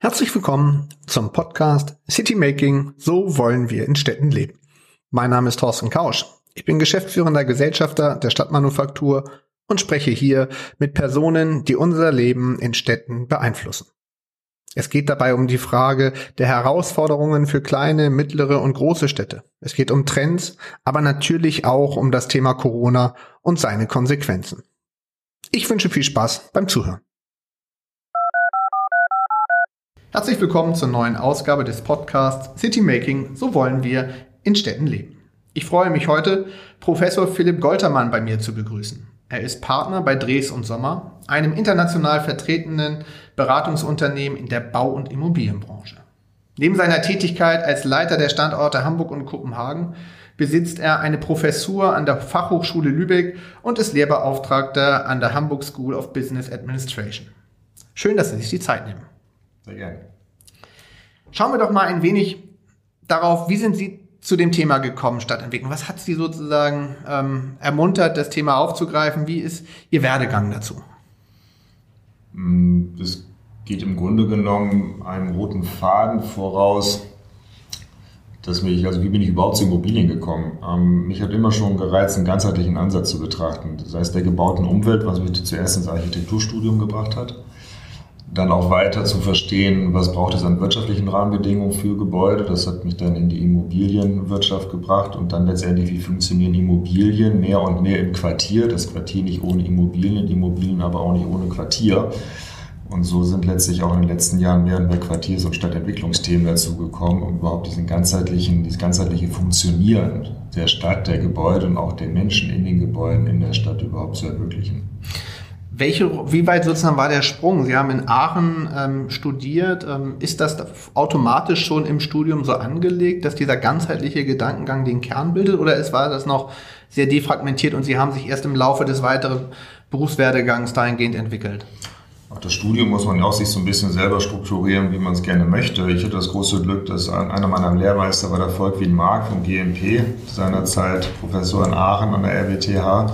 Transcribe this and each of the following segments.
Herzlich willkommen zum Podcast City Making, so wollen wir in Städten leben. Mein Name ist Thorsten Kausch. Ich bin geschäftsführender Gesellschafter der Stadtmanufaktur und spreche hier mit Personen, die unser Leben in Städten beeinflussen. Es geht dabei um die Frage der Herausforderungen für kleine, mittlere und große Städte. Es geht um Trends, aber natürlich auch um das Thema Corona und seine Konsequenzen. Ich wünsche viel Spaß beim Zuhören. Herzlich willkommen zur neuen Ausgabe des Podcasts City Making, so wollen wir in Städten leben. Ich freue mich heute, Professor Philipp Goltermann bei mir zu begrüßen. Er ist Partner bei Dres und Sommer, einem international vertretenen Beratungsunternehmen in der Bau- und Immobilienbranche. Neben seiner Tätigkeit als Leiter der Standorte Hamburg und Kopenhagen besitzt er eine Professur an der Fachhochschule Lübeck und ist Lehrbeauftragter an der Hamburg School of Business Administration. Schön, dass Sie sich die Zeit nehmen. Sehr gerne. Schauen wir doch mal ein wenig darauf, wie sind Sie zu dem Thema gekommen, Stadtentwicklung? Was hat Sie sozusagen ähm, ermuntert, das Thema aufzugreifen? Wie ist Ihr Werdegang dazu? Mm, das geht im Grunde genommen einem roten Faden voraus, dass mich, also wie bin ich überhaupt zu Immobilien gekommen? Ähm, mich hat immer schon gereizt, einen ganzheitlichen Ansatz zu betrachten. Das heißt, der gebauten Umwelt, was mich zuerst ins Architekturstudium gebracht hat dann auch weiter zu verstehen, was braucht es an wirtschaftlichen Rahmenbedingungen für Gebäude. Das hat mich dann in die Immobilienwirtschaft gebracht und dann letztendlich, wie funktionieren Immobilien mehr und mehr im Quartier. Das Quartier nicht ohne Immobilien, Immobilien aber auch nicht ohne Quartier. Und so sind letztlich auch in den letzten Jahren mehr und mehr Quartiers- und Stadtentwicklungsthemen dazugekommen, um überhaupt diesen ganzheitlichen, dieses ganzheitliche Funktionieren der Stadt, der Gebäude und auch der Menschen in den Gebäuden in der Stadt überhaupt zu ermöglichen. Welche, wie weit sozusagen war der Sprung? Sie haben in Aachen ähm, studiert. Ähm, ist das automatisch schon im Studium so angelegt, dass dieser ganzheitliche Gedankengang den Kern bildet? Oder ist, war das noch sehr defragmentiert und Sie haben sich erst im Laufe des weiteren Berufswerdegangs dahingehend entwickelt? Auch das Studium muss man ja auch sich so ein bisschen selber strukturieren, wie man es gerne möchte. Ich hatte das große Glück, dass einer meiner Lehrmeister war der Volkwin Mark vom GMP, seinerzeit Professor in Aachen an der RWTH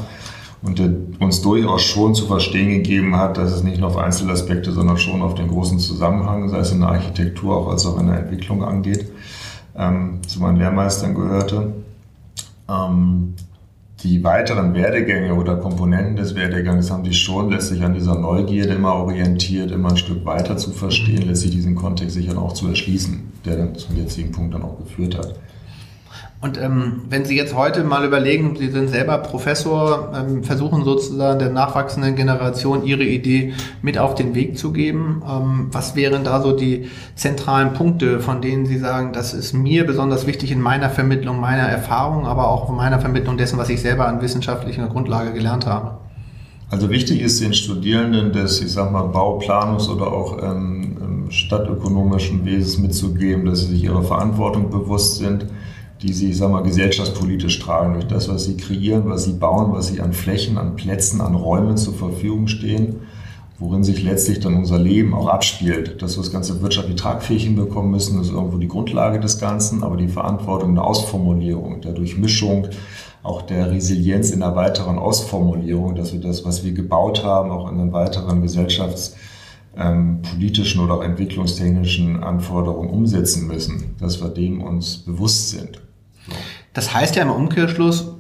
und der uns durchaus schon zu verstehen gegeben hat, dass es nicht nur auf Einzelaspekte, sondern schon auf den großen Zusammenhang, sei es in der Architektur auch als auch in der Entwicklung angeht, ähm, zu meinen Lehrmeistern gehörte. Ähm, die weiteren Werdegänge oder Komponenten des Werdegangs haben sich schon letztlich an dieser Neugierde immer orientiert, immer ein Stück weiter zu verstehen, letztlich diesen Kontext sicher auch zu erschließen, der dann zum jetzigen Punkt dann auch geführt hat. Und ähm, wenn Sie jetzt heute mal überlegen, Sie sind selber Professor, ähm, versuchen sozusagen der nachwachsenden Generation Ihre Idee mit auf den Weg zu geben, ähm, was wären da so die zentralen Punkte, von denen Sie sagen, das ist mir besonders wichtig in meiner Vermittlung, meiner Erfahrung, aber auch in meiner Vermittlung dessen, was ich selber an wissenschaftlicher Grundlage gelernt habe? Also wichtig ist den Studierenden des, ich sag mal, Bauplanungs- oder auch ähm, stadtökonomischen Wesens mitzugeben, dass sie sich ihrer Verantwortung bewusst sind die sie, ich sag mal, gesellschaftspolitisch tragen, durch das, was sie kreieren, was sie bauen, was sie an Flächen, an Plätzen, an Räumen zur Verfügung stehen, worin sich letztlich dann unser Leben auch abspielt. Dass wir das Ganze wirtschaftlich tragfähig hinbekommen müssen, ist irgendwo die Grundlage des Ganzen, aber die Verantwortung der Ausformulierung, der Durchmischung, auch der Resilienz in der weiteren Ausformulierung, dass wir das, was wir gebaut haben, auch in den weiteren Gesellschafts- ähm, politischen oder auch entwicklungstechnischen Anforderungen umsetzen müssen, dass wir dem uns bewusst sind. Das heißt ja im Umkehrschluss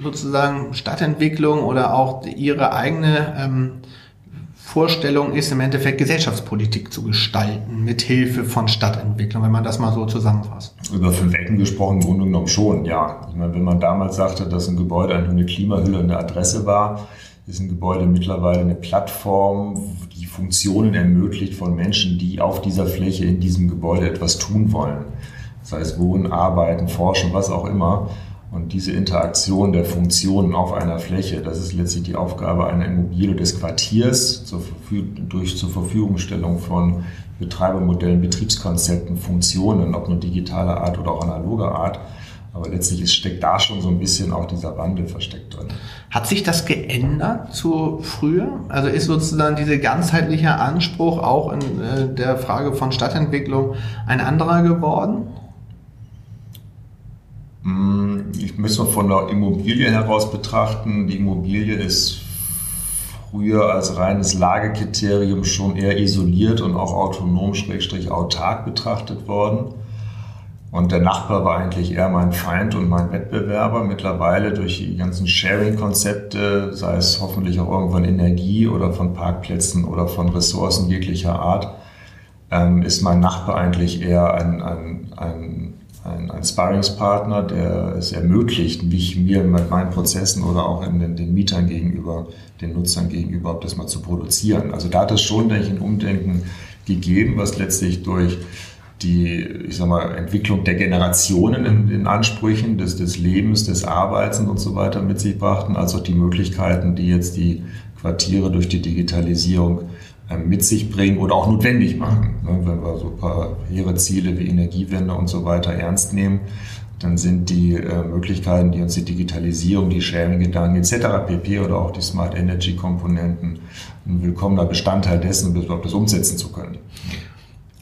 sozusagen Stadtentwicklung oder auch ihre eigene ähm, Vorstellung ist im Endeffekt Gesellschaftspolitik zu gestalten mit Hilfe von Stadtentwicklung, wenn man das mal so zusammenfasst. Über fünf Ecken gesprochen, im Grunde genommen schon, ja. Ich meine, wenn man damals sagte, dass ein Gebäude eine Klimahülle und eine Adresse war, ist ein Gebäude mittlerweile eine Plattform, die Funktionen ermöglicht von Menschen, die auf dieser Fläche in diesem Gebäude etwas tun wollen sei es Wohnen, Arbeiten, Forschen, was auch immer. Und diese Interaktion der Funktionen auf einer Fläche, das ist letztlich die Aufgabe einer Immobilie des Quartiers zur durch zur Verfügungstellung von Betreibermodellen, Betriebskonzepten, Funktionen, ob nur digitaler Art oder auch analoger Art. Aber letztlich steckt da schon so ein bisschen auch dieser Wandel versteckt drin. Hat sich das geändert zu früher? Also ist sozusagen dieser ganzheitliche Anspruch auch in äh, der Frage von Stadtentwicklung ein anderer geworden? Ich müsste mal von der Immobilie heraus betrachten. Die Immobilie ist früher als reines Lagekriterium schon eher isoliert und auch autonom, schrägstrich autark betrachtet worden. Und der Nachbar war eigentlich eher mein Feind und mein Wettbewerber. Mittlerweile durch die ganzen Sharing-Konzepte, sei es hoffentlich auch irgendwann Energie oder von Parkplätzen oder von Ressourcen jeglicher Art, ähm, ist mein Nachbar eigentlich eher ein, ein, ein, ein, ein Sparringspartner, der es ermöglicht, mich mir mit meinen Prozessen oder auch in den, den Mietern gegenüber, den Nutzern gegenüber, das mal zu produzieren. Also da hat es schon, denke ich, ein Umdenken gegeben, was letztlich durch die ich sag mal, Entwicklung der Generationen in, in Ansprüchen des, des Lebens, des Arbeitens und so weiter mit sich brachten, als auch die Möglichkeiten, die jetzt die Quartiere durch die Digitalisierung mit sich bringen oder auch notwendig machen. Ne, wenn wir so ein paar hehre Ziele wie Energiewende und so weiter ernst nehmen, dann sind die äh, Möglichkeiten, die uns die Digitalisierung, die Sharing-Gedanken etc. pp. oder auch die Smart Energy-Komponenten ein willkommener Bestandteil dessen, um das umsetzen zu können.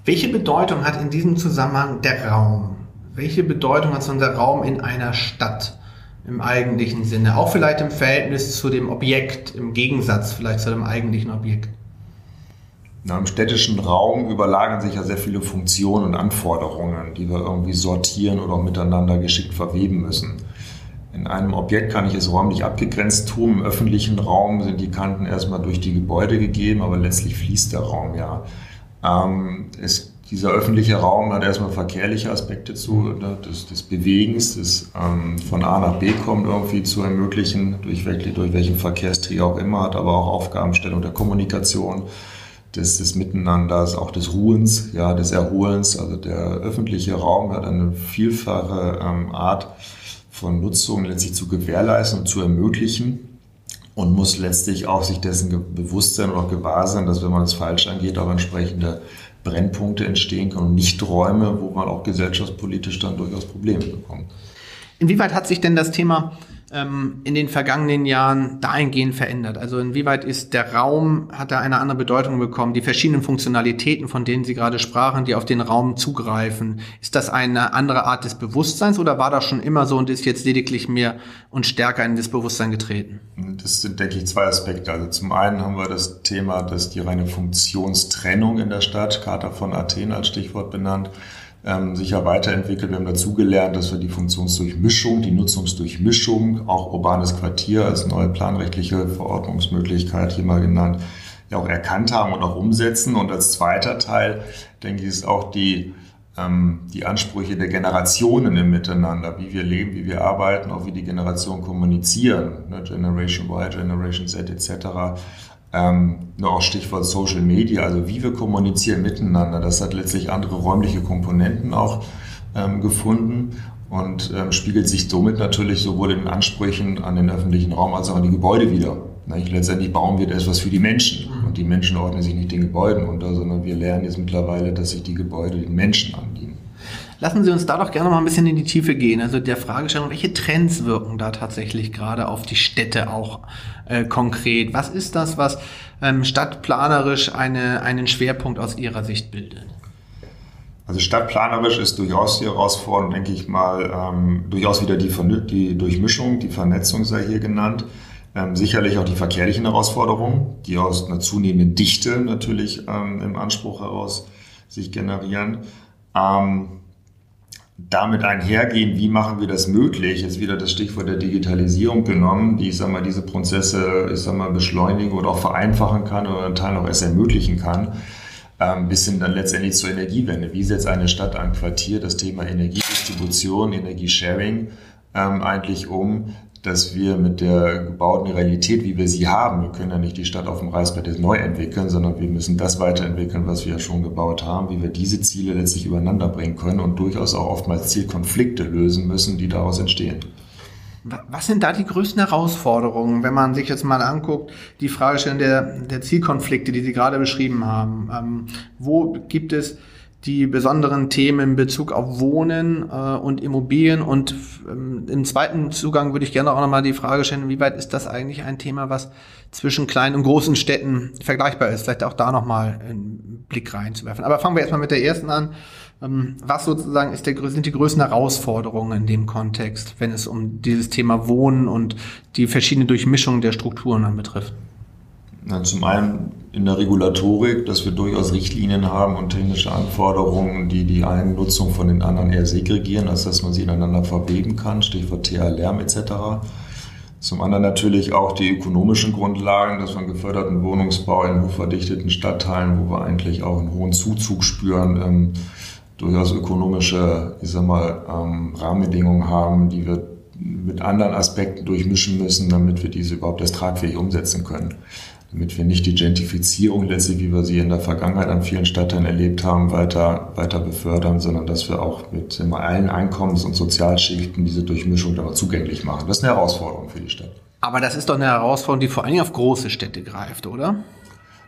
Welche Bedeutung hat in diesem Zusammenhang der Raum? Welche Bedeutung hat so der Raum in einer Stadt im eigentlichen Sinne? Auch vielleicht im Verhältnis zu dem Objekt, im Gegensatz vielleicht zu dem eigentlichen Objekt? Na, Im städtischen Raum überlagern sich ja sehr viele Funktionen und Anforderungen, die wir irgendwie sortieren oder miteinander geschickt verweben müssen. In einem Objekt kann ich es räumlich abgegrenzt tun. Im öffentlichen Raum sind die Kanten erstmal durch die Gebäude gegeben, aber letztlich fließt der Raum ja. Ähm, es, dieser öffentliche Raum hat erstmal verkehrliche Aspekte zu, ne, des, des Bewegens, des ähm, von A nach B kommt irgendwie zu ermöglichen, durch, durch welchen Verkehrsträger auch immer, hat aber auch Aufgabenstellung der Kommunikation, des, des Miteinanders, auch des Ruhens, ja, des Erholens. Also der öffentliche Raum hat eine vielfache ähm, Art von Nutzung letztlich zu gewährleisten und zu ermöglichen und muss letztlich auch sich dessen bewusst sein oder gewahr sein, dass wenn man es falsch angeht, auch entsprechende Brennpunkte entstehen können und nicht Räume, wo man auch gesellschaftspolitisch dann durchaus Probleme bekommt. Inwieweit hat sich denn das Thema ähm, in den vergangenen Jahren dahingehend verändert? Also inwieweit ist der Raum, hat er eine andere Bedeutung bekommen? Die verschiedenen Funktionalitäten, von denen Sie gerade sprachen, die auf den Raum zugreifen, ist das eine andere Art des Bewusstseins oder war das schon immer so und ist jetzt lediglich mehr und stärker in das Bewusstsein getreten? Das sind, denke ich, zwei Aspekte. Also zum einen haben wir das Thema, dass die reine Funktionstrennung in der Stadt, Charta von Athen als Stichwort benannt, ähm, sicher weiterentwickelt. Wir haben dazugelernt, dass wir die Funktionsdurchmischung, die Nutzungsdurchmischung, auch urbanes Quartier als neue planrechtliche Verordnungsmöglichkeit hier mal genannt, ja auch erkannt haben und auch umsetzen. Und als zweiter Teil, denke ich, ist auch die ähm, die Ansprüche der Generationen im Miteinander, wie wir leben, wie wir arbeiten, auch wie die Generationen kommunizieren, ne, Generation Y, Generation Z etc. Ähm, nur auch Stichwort Social Media, also wie wir kommunizieren miteinander. Das hat letztlich andere räumliche Komponenten auch ähm, gefunden und ähm, spiegelt sich somit natürlich sowohl in den Ansprüchen an den öffentlichen Raum als auch an die Gebäude wieder. Letztendlich bauen wir etwas für die Menschen und die Menschen ordnen sich nicht den Gebäuden unter, sondern wir lernen jetzt mittlerweile, dass sich die Gebäude den Menschen andienen. Lassen Sie uns da doch gerne mal ein bisschen in die Tiefe gehen. Also der Fragestellung, welche Trends wirken da tatsächlich gerade auf die Städte auch äh, konkret? Was ist das, was ähm, stadtplanerisch eine, einen Schwerpunkt aus Ihrer Sicht bildet? Also stadtplanerisch ist durchaus die Herausforderung, denke ich mal, ähm, durchaus wieder die, die Durchmischung, die Vernetzung sei hier genannt. Ähm, sicherlich auch die verkehrlichen Herausforderungen, die aus einer zunehmenden Dichte natürlich ähm, im Anspruch heraus sich generieren. Ähm, damit einhergehen, wie machen wir das möglich, ist wieder das Stichwort der Digitalisierung genommen, die, ich sag mal, diese Prozesse, ich sag mal, beschleunigen oder auch vereinfachen kann oder in Teilen auch erst ermöglichen kann, ähm, bis hin dann letztendlich zur Energiewende. Wie setzt eine Stadt, ein Quartier das Thema Energiedistribution, Energiesharing ähm, eigentlich um, dass wir mit der gebauten Realität, wie wir sie haben, wir können ja nicht die Stadt auf dem Reißbrett jetzt neu entwickeln, sondern wir müssen das weiterentwickeln, was wir ja schon gebaut haben, wie wir diese Ziele letztlich übereinander bringen können und durchaus auch oftmals Zielkonflikte lösen müssen, die daraus entstehen. Was sind da die größten Herausforderungen, wenn man sich jetzt mal anguckt, die Fragestellung der, der Zielkonflikte, die Sie gerade beschrieben haben? Ähm, wo gibt es die besonderen Themen in Bezug auf Wohnen äh, und Immobilien. Und ähm, im zweiten Zugang würde ich gerne auch nochmal die Frage stellen, wie weit ist das eigentlich ein Thema, was zwischen kleinen und großen Städten vergleichbar ist? Vielleicht auch da nochmal einen Blick reinzuwerfen. Aber fangen wir erstmal mit der ersten an. Ähm, was sozusagen ist der, sind die größten Herausforderungen in dem Kontext, wenn es um dieses Thema Wohnen und die verschiedene Durchmischung der Strukturen anbetrifft? Na, zum einen in der Regulatorik, dass wir durchaus Richtlinien haben und technische Anforderungen, die die einen Nutzung von den anderen eher segregieren, als dass man sie ineinander verweben kann, Stichwort TH Lärm etc. Zum anderen natürlich auch die ökonomischen Grundlagen, dass einen geförderten Wohnungsbau in hochverdichteten Stadtteilen, wo wir eigentlich auch einen hohen Zuzug spüren, ähm, durchaus ökonomische, ich sag mal, ähm, Rahmenbedingungen haben, die wir mit anderen Aspekten durchmischen müssen, damit wir diese überhaupt erst tragfähig umsetzen können damit wir nicht die Gentrifizierung letztlich, wie wir sie in der Vergangenheit an vielen Stadtteilen erlebt haben, weiter, weiter befördern, sondern dass wir auch mit allen Einkommens- und Sozialschichten diese Durchmischung dann zugänglich machen. Das ist eine Herausforderung für die Stadt. Aber das ist doch eine Herausforderung, die vor allen Dingen auf große Städte greift, oder?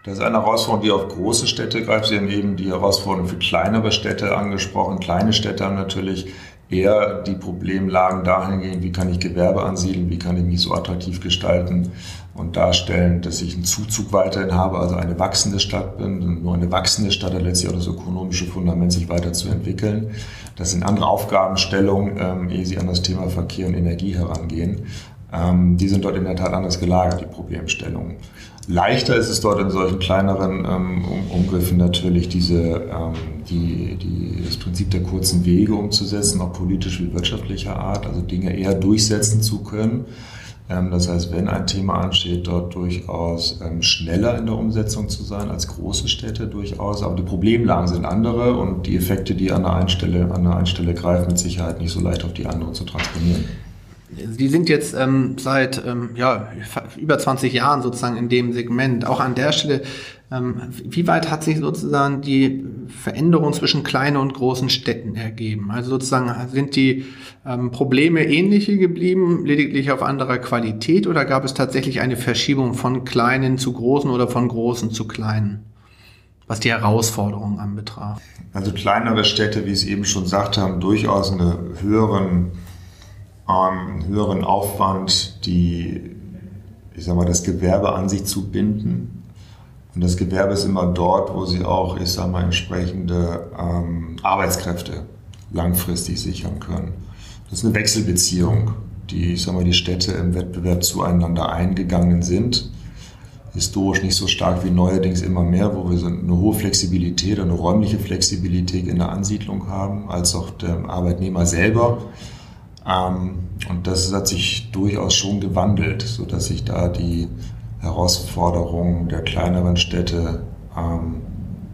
Das ist eine Herausforderung, die auf große Städte greift. Sie haben eben die Herausforderung für kleinere Städte angesprochen. Kleine Städte haben natürlich eher die Problemlagen dahingehend, wie kann ich Gewerbe ansiedeln, wie kann ich mich so attraktiv gestalten und darstellen, dass ich einen Zuzug weiterhin habe, also eine wachsende Stadt bin. Nur eine wachsende Stadt hat letztlich auch das ökonomische Fundament, sich weiterzuentwickeln. Das sind andere Aufgabenstellungen, ähm, ehe Sie an das Thema Verkehr und Energie herangehen. Ähm, die sind dort in der Tat anders gelagert, die Problemstellungen. Leichter ist es dort in solchen kleineren ähm, Umgriffen natürlich diese, ähm, die, die, das Prinzip der kurzen Wege umzusetzen, auch politisch wie wirtschaftlicher Art, also Dinge eher durchsetzen zu können. Ähm, das heißt, wenn ein Thema ansteht, dort durchaus ähm, schneller in der Umsetzung zu sein als große Städte durchaus. Aber die Problemlagen sind andere und die Effekte, die an der einen Stelle, an der einen Stelle greifen, mit Sicherheit nicht so leicht auf die andere zu transponieren. Sie sind jetzt ähm, seit ähm, ja, über 20 Jahren sozusagen in dem Segment. Auch an der Stelle, ähm, wie weit hat sich sozusagen die Veränderung zwischen kleinen und großen Städten ergeben? Also sozusagen sind die ähm, Probleme ähnliche geblieben, lediglich auf anderer Qualität oder gab es tatsächlich eine Verschiebung von kleinen zu großen oder von großen zu kleinen? was die Herausforderungen anbetraf. Also kleinere Städte, wie Sie eben schon gesagt haben, durchaus einen höheren einen höheren Aufwand, die, ich sag mal, das Gewerbe an sich zu binden. Und das Gewerbe ist immer dort, wo sie auch, ich sag mal, entsprechende ähm, Arbeitskräfte langfristig sichern können. Das ist eine Wechselbeziehung, die, ich sag mal, die Städte im Wettbewerb zueinander eingegangen sind. Historisch nicht so stark wie neuerdings immer mehr, wo wir eine hohe Flexibilität, eine räumliche Flexibilität in der Ansiedlung haben, als auch der Arbeitnehmer selber ähm, und das hat sich durchaus schon gewandelt, sodass sich da die Herausforderungen der kleineren Städte ähm,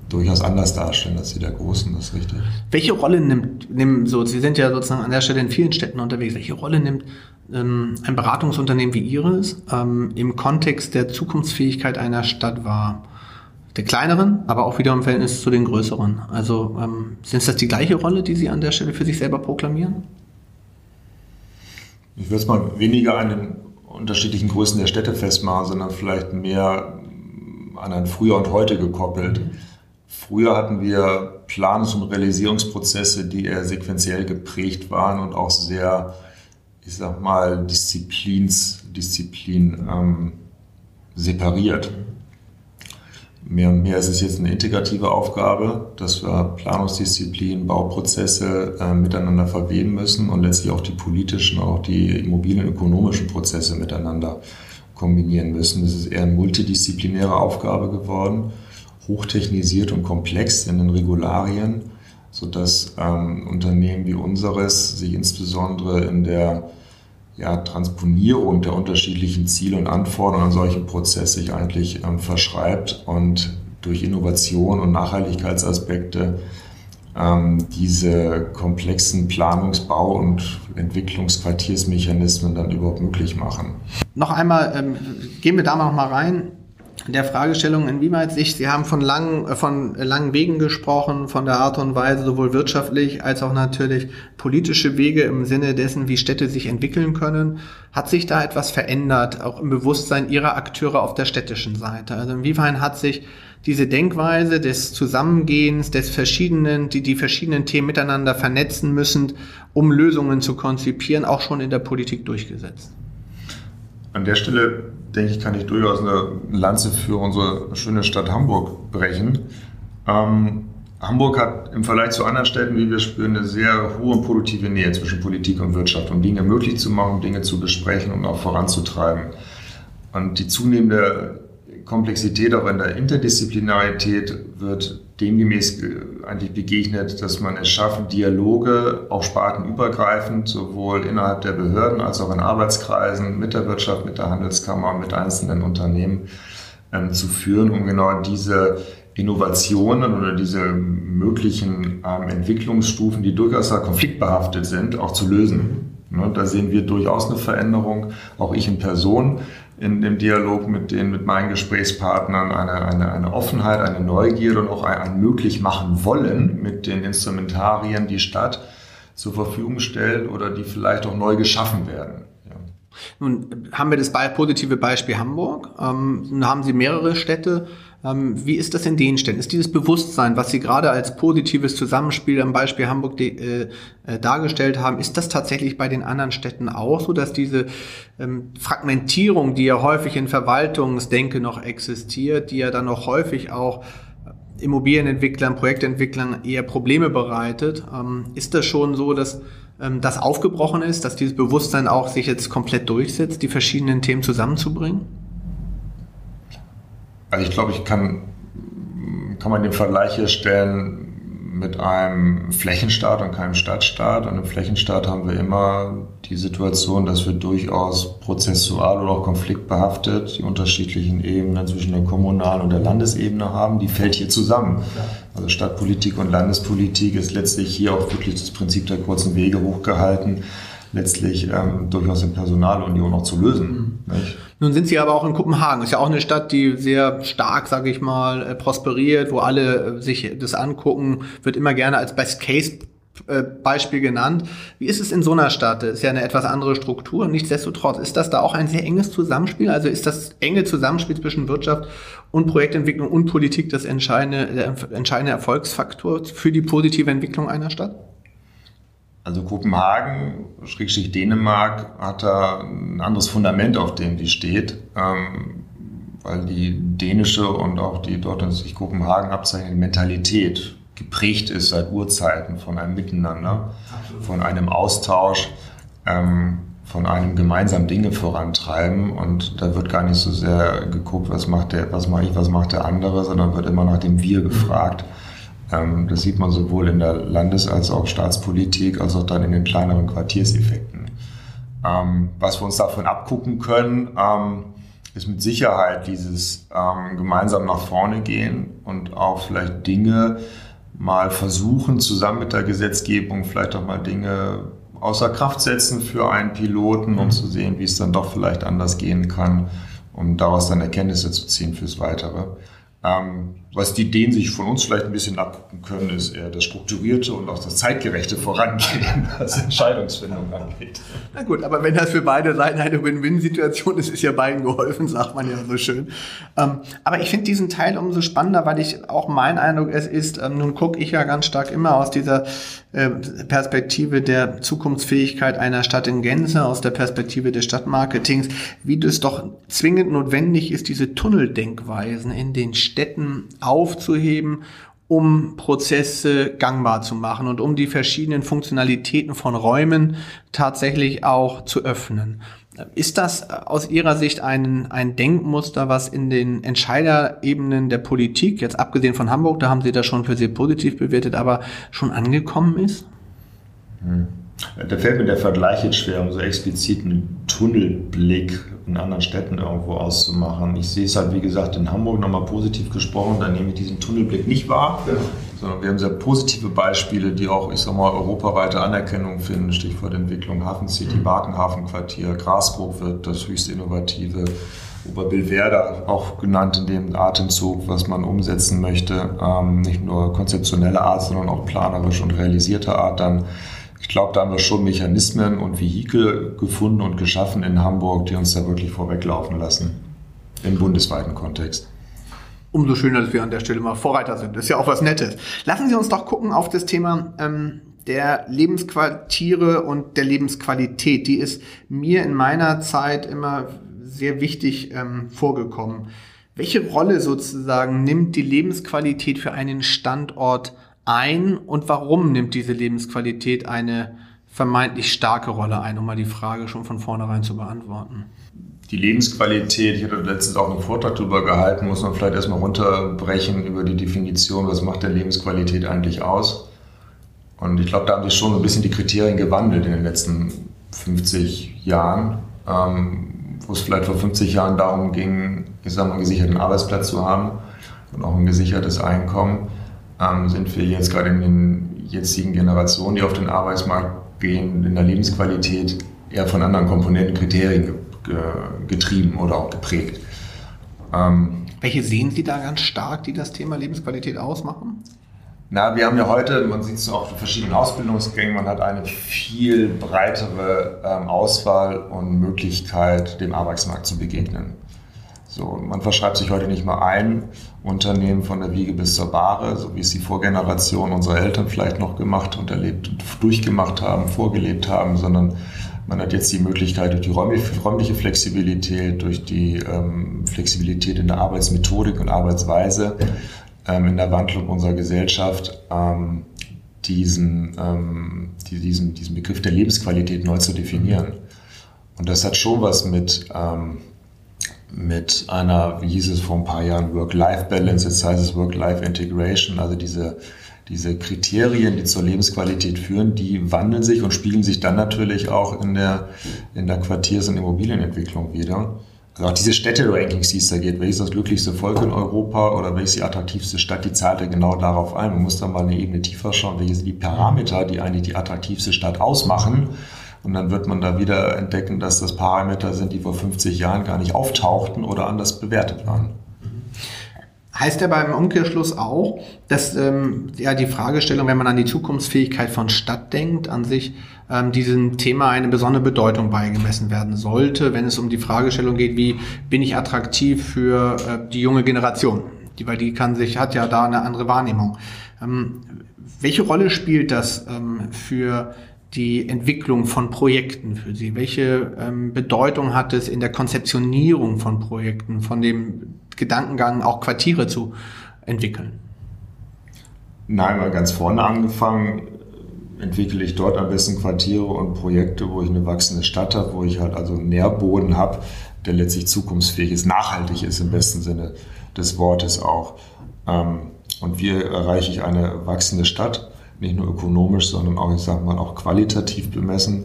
durchaus anders darstellen als die der großen, das ist richtig. Welche Rolle nimmt, nimmt so, Sie sind ja sozusagen an der Stelle in vielen Städten unterwegs, welche Rolle nimmt ähm, ein Beratungsunternehmen wie Ihres ähm, im Kontext der Zukunftsfähigkeit einer Stadt wahr? Der kleineren, aber auch wieder im Verhältnis zu den größeren. Also ähm, sind das die gleiche Rolle, die Sie an der Stelle für sich selber proklamieren? Ich würde es mal weniger an den unterschiedlichen Größen der Städte festmachen, sondern vielleicht mehr an ein Früher und Heute gekoppelt. Früher hatten wir Planungs- und Realisierungsprozesse, die eher sequenziell geprägt waren und auch sehr, ich sag mal, Disziplins, Disziplin ähm, separiert. Mehr und mehr ist es jetzt eine integrative Aufgabe, dass wir Planungsdisziplin, Bauprozesse äh, miteinander verweben müssen und letztlich auch die politischen, auch die immobilienökonomischen Prozesse miteinander kombinieren müssen. Das ist eher eine multidisziplinäre Aufgabe geworden, hochtechnisiert und komplex in den Regularien, sodass ähm, Unternehmen wie unseres sich insbesondere in der ja, Transponierung der unterschiedlichen Ziele und Anforderungen an solchen Prozess sich eigentlich ähm, verschreibt und durch Innovation und Nachhaltigkeitsaspekte ähm, diese komplexen Planungs-, Bau- und Entwicklungsquartiersmechanismen dann überhaupt möglich machen. Noch einmal, ähm, gehen wir da noch mal rein der Fragestellung, inwieweit sich, Sie haben von langen, äh, von langen Wegen gesprochen, von der Art und Weise, sowohl wirtschaftlich als auch natürlich politische Wege im Sinne dessen, wie Städte sich entwickeln können. Hat sich da etwas verändert, auch im Bewusstsein Ihrer Akteure auf der städtischen Seite? Also inwiefern hat sich diese Denkweise des Zusammengehens, des verschiedenen, die die verschiedenen Themen miteinander vernetzen müssen, um Lösungen zu konzipieren, auch schon in der Politik durchgesetzt? An der Stelle, denke ich, kann ich durchaus eine Lanze für unsere schöne Stadt Hamburg brechen. Ähm, Hamburg hat im Vergleich zu anderen Städten, wie wir spüren, eine sehr hohe produktive Nähe zwischen Politik und Wirtschaft, um Dinge möglich zu machen, Dinge zu besprechen und auch voranzutreiben. Und die zunehmende Komplexität auch in der Interdisziplinarität wird demgemäß eigentlich begegnet, dass man es schafft, Dialoge auch spartenübergreifend, sowohl innerhalb der Behörden als auch in Arbeitskreisen mit der Wirtschaft, mit der Handelskammer, mit einzelnen Unternehmen ähm, zu führen, um genau diese Innovationen oder diese möglichen ähm, Entwicklungsstufen, die durchaus konfliktbehaftet sind, auch zu lösen. Ne, da sehen wir durchaus eine Veränderung, auch ich in Person in dem Dialog mit den, mit meinen Gesprächspartnern, eine, eine, eine Offenheit, eine Neugierde und auch ein, ein möglich machen wollen mit den Instrumentarien, die Stadt zur Verfügung stellt oder die vielleicht auch neu geschaffen werden. Nun haben wir das positive Beispiel Hamburg. Ähm, nun haben Sie mehrere Städte. Ähm, wie ist das in den Städten? Ist dieses Bewusstsein, was Sie gerade als positives Zusammenspiel am Beispiel Hamburg äh, äh, dargestellt haben, ist das tatsächlich bei den anderen Städten auch so, dass diese ähm, Fragmentierung, die ja häufig in Verwaltungsdenke noch existiert, die ja dann noch häufig auch Immobilienentwicklern, Projektentwicklern eher Probleme bereitet, ähm, ist das schon so, dass ähm, das aufgebrochen ist, dass dieses Bewusstsein auch sich jetzt komplett durchsetzt, die verschiedenen Themen zusammenzubringen? Also ich glaube, ich kann, kann man den Vergleich hier stellen mit einem Flächenstaat und keinem Stadtstaat. Und im Flächenstaat haben wir immer die Situation, dass wir durchaus prozessual oder auch konfliktbehaftet die unterschiedlichen Ebenen zwischen der kommunalen und der Landesebene haben. Die fällt hier zusammen. Also Stadtpolitik und Landespolitik ist letztlich hier auch wirklich das Prinzip der kurzen Wege hochgehalten letztlich ähm, durchaus in Personalunion auch zu lösen. Mhm. Nun sind Sie aber auch in Kopenhagen. Ist ja auch eine Stadt, die sehr stark, sage ich mal, äh, prosperiert, wo alle äh, sich das angucken, wird immer gerne als Best Case äh, Beispiel genannt. Wie ist es in so einer Stadt? Das ist ja eine etwas andere Struktur. Nichtsdestotrotz ist das da auch ein sehr enges Zusammenspiel. Also ist das enge Zusammenspiel zwischen Wirtschaft und Projektentwicklung und Politik das entscheidende, der entscheidende Erfolgsfaktor für die positive Entwicklung einer Stadt? Also Kopenhagen, Schrägstrich Dänemark, hat da ein anderes Fundament, auf dem die steht, ähm, weil die dänische und auch die dort in sich Kopenhagen abzeichnende Mentalität geprägt ist seit Urzeiten von einem Miteinander, von einem Austausch, ähm, von einem gemeinsam Dinge vorantreiben. Und da wird gar nicht so sehr geguckt, was macht der, was mache ich, was macht der andere, sondern wird immer nach dem Wir gefragt. Mhm. Ähm, das sieht man sowohl in der Landes- als auch Staatspolitik, als auch dann in den kleineren Quartierseffekten. Ähm, was wir uns davon abgucken können, ähm, ist mit Sicherheit dieses gemeinsam nach vorne gehen und auch vielleicht Dinge mal versuchen, zusammen mit der Gesetzgebung vielleicht auch mal Dinge außer Kraft setzen für einen Piloten, um zu sehen, wie es dann doch vielleicht anders gehen kann, um daraus dann Erkenntnisse zu ziehen fürs Weitere. Ähm, was die Ideen sich von uns vielleicht ein bisschen abgucken können, ist eher das strukturierte und auch das zeitgerechte Vorangehen, was Entscheidungsfindung angeht. Na gut, aber wenn das für beide Seiten eine Win-Win-Situation ist, ist ja beiden geholfen, sagt man ja so schön. Ähm, aber ich finde diesen Teil umso spannender, weil ich auch mein Eindruck es ist, ähm, nun gucke ich ja ganz stark immer aus dieser äh, Perspektive der Zukunftsfähigkeit einer Stadt in Gänze, aus der Perspektive des Stadtmarketings, wie das doch zwingend notwendig ist, diese Tunneldenkweisen in den Städten aufzuheben, um Prozesse gangbar zu machen und um die verschiedenen Funktionalitäten von Räumen tatsächlich auch zu öffnen. Ist das aus Ihrer Sicht ein, ein Denkmuster, was in den Entscheiderebenen der Politik, jetzt abgesehen von Hamburg, da haben Sie das schon für sehr positiv bewertet, aber schon angekommen ist? Hm. Da fällt mir der Vergleich jetzt schwer, um so explizit einen Tunnelblick in anderen Städten irgendwo auszumachen. Ich sehe es halt, wie gesagt, in Hamburg nochmal positiv gesprochen, da nehme ich diesen Tunnelblick nicht wahr, ja. sondern wir haben sehr positive Beispiele, die auch, ich sag mal, europaweite Anerkennung finden. Stichwort Entwicklung Hafen City, mhm. Barkenhafenquartier, Grasbrook wird das höchst innovative. Oberbillwerder auch genannt in dem Atemzug, was man umsetzen möchte, ähm, nicht nur konzeptionelle Art, sondern auch planerisch und realisierte Art dann glaube, da haben wir schon Mechanismen und Vehikel gefunden und geschaffen in Hamburg, die uns da wirklich vorweglaufen lassen im bundesweiten Kontext. Umso schöner, dass wir an der Stelle mal Vorreiter sind. Das ist ja auch was Nettes. Lassen Sie uns doch gucken auf das Thema ähm, der Lebensquartiere und der Lebensqualität. Die ist mir in meiner Zeit immer sehr wichtig ähm, vorgekommen. Welche Rolle sozusagen nimmt die Lebensqualität für einen Standort ein und warum nimmt diese Lebensqualität eine vermeintlich starke Rolle ein, um mal die Frage schon von vornherein zu beantworten? Die Lebensqualität, ich hatte letztens auch einen Vortrag darüber gehalten, muss man vielleicht erstmal runterbrechen über die Definition, was macht denn Lebensqualität eigentlich aus? Und ich glaube, da haben sich schon ein bisschen die Kriterien gewandelt in den letzten 50 Jahren, ähm, wo es vielleicht vor 50 Jahren darum ging, ich sag mal, einen gesicherten Arbeitsplatz zu haben und auch ein gesichertes Einkommen, ähm, sind wir jetzt gerade in den jetzigen Generationen, die auf den Arbeitsmarkt gehen, in der Lebensqualität eher von anderen Komponenten, Kriterien ge ge getrieben oder auch geprägt. Ähm, Welche sehen Sie da ganz stark, die das Thema Lebensqualität ausmachen? Na, wir haben ja heute, man sieht es auch in verschiedenen Ausbildungsgängen, man hat eine viel breitere ähm, Auswahl und Möglichkeit, dem Arbeitsmarkt zu begegnen. So, man verschreibt sich heute nicht mal ein Unternehmen von der Wiege bis zur Bahre, so wie es die Vorgeneration unserer Eltern vielleicht noch gemacht und erlebt und durchgemacht haben, vorgelebt haben, sondern man hat jetzt die Möglichkeit durch die räumliche Flexibilität, durch die ähm, Flexibilität in der Arbeitsmethodik und Arbeitsweise, ähm, in der Wandlung unserer Gesellschaft ähm, diesen, ähm, die, diesen, diesen Begriff der Lebensqualität neu zu definieren. Und das hat schon was mit, ähm, mit einer, wie hieß es vor ein paar Jahren, Work-Life-Balance, jetzt heißt es Work-Life-Integration, also diese, diese Kriterien, die zur Lebensqualität führen, die wandeln sich und spiegeln sich dann natürlich auch in der, in der Quartiers- und Immobilienentwicklung wieder. Also auch diese Städte-Rankings, die es da geht, welches das glücklichste Volk in Europa oder welches die attraktivste Stadt, die zahlt ja genau darauf ein. Man muss dann mal eine Ebene tiefer schauen, welche sind die Parameter, die eigentlich die attraktivste Stadt ausmachen. Und dann wird man da wieder entdecken, dass das Parameter sind, die vor 50 Jahren gar nicht auftauchten oder anders bewertet waren. Heißt ja beim Umkehrschluss auch, dass ähm, ja die Fragestellung, wenn man an die Zukunftsfähigkeit von Stadt denkt, an sich ähm, diesem Thema eine besondere Bedeutung beigemessen werden sollte, wenn es um die Fragestellung geht, wie bin ich attraktiv für äh, die junge Generation? Die, weil die kann sich, hat ja da eine andere Wahrnehmung. Ähm, welche Rolle spielt das ähm, für die Entwicklung von Projekten für Sie? Welche ähm, Bedeutung hat es in der Konzeptionierung von Projekten, von dem Gedankengang, auch Quartiere zu entwickeln? Nein, mal ganz vorne angefangen entwickle ich dort am besten Quartiere und Projekte, wo ich eine wachsende Stadt habe, wo ich halt also einen Nährboden habe, der letztlich zukunftsfähig ist, nachhaltig ist im besten Sinne des Wortes auch. Ähm, und wie erreiche ich eine wachsende Stadt? Nicht nur ökonomisch, sondern auch, ich sage mal, auch qualitativ bemessen,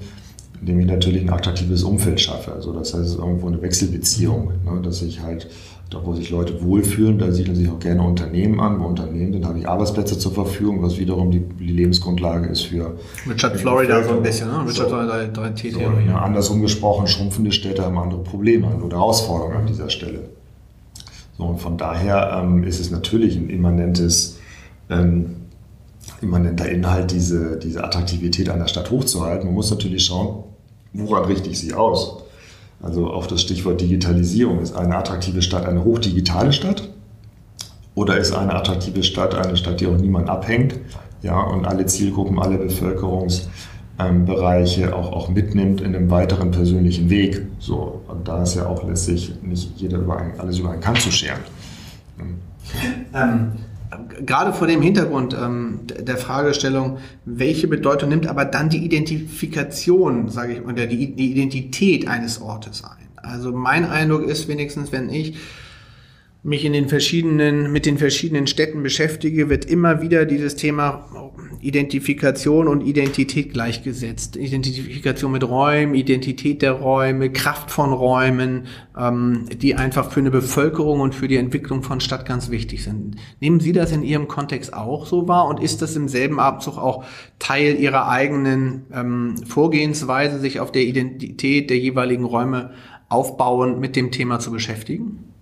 indem ich natürlich ein attraktives Umfeld schaffe. Also das heißt, es ist irgendwo eine Wechselbeziehung, ne, dass ich halt da wo sich Leute wohlfühlen, da siedeln sich auch gerne Unternehmen an. Wo Unternehmen sind, habe ich Arbeitsplätze zur Verfügung, was wiederum die, die Lebensgrundlage ist für. Richard Florida so ein bisschen, ne? Richard so, Florida 3T so, ja, Andersrum gesprochen, schrumpfende Städte haben andere Probleme oder Herausforderungen an dieser Stelle. So, und von daher ähm, ist es natürlich ein immanentes, ähm, immanenter Inhalt, diese, diese Attraktivität einer Stadt hochzuhalten. Man muss natürlich schauen, woran richte ich sie aus? Also auf das Stichwort Digitalisierung. Ist eine attraktive Stadt eine hochdigitale Stadt? Oder ist eine attraktive Stadt eine Stadt, die auch niemand abhängt ja, und alle Zielgruppen, alle Bevölkerungsbereiche auch, auch mitnimmt in einem weiteren persönlichen Weg? So, und da ist ja auch letztlich nicht jeder über ein, alles über einen Kamm zu scheren. Ähm, gerade vor dem Hintergrund ähm, der Fragestellung, welche Bedeutung nimmt aber dann die Identifikation, sage ich, oder die Identität eines Ortes ein? Also mein Eindruck ist wenigstens, wenn ich mich in den verschiedenen, mit den verschiedenen Städten beschäftige, wird immer wieder dieses Thema Identifikation und Identität gleichgesetzt. Identifikation mit Räumen, Identität der Räume, Kraft von Räumen, ähm, die einfach für eine Bevölkerung und für die Entwicklung von Stadt ganz wichtig sind. Nehmen Sie das in Ihrem Kontext auch so wahr und ist das im selben Abzug auch Teil Ihrer eigenen ähm, Vorgehensweise, sich auf der Identität der jeweiligen Räume aufbauend mit dem Thema zu beschäftigen?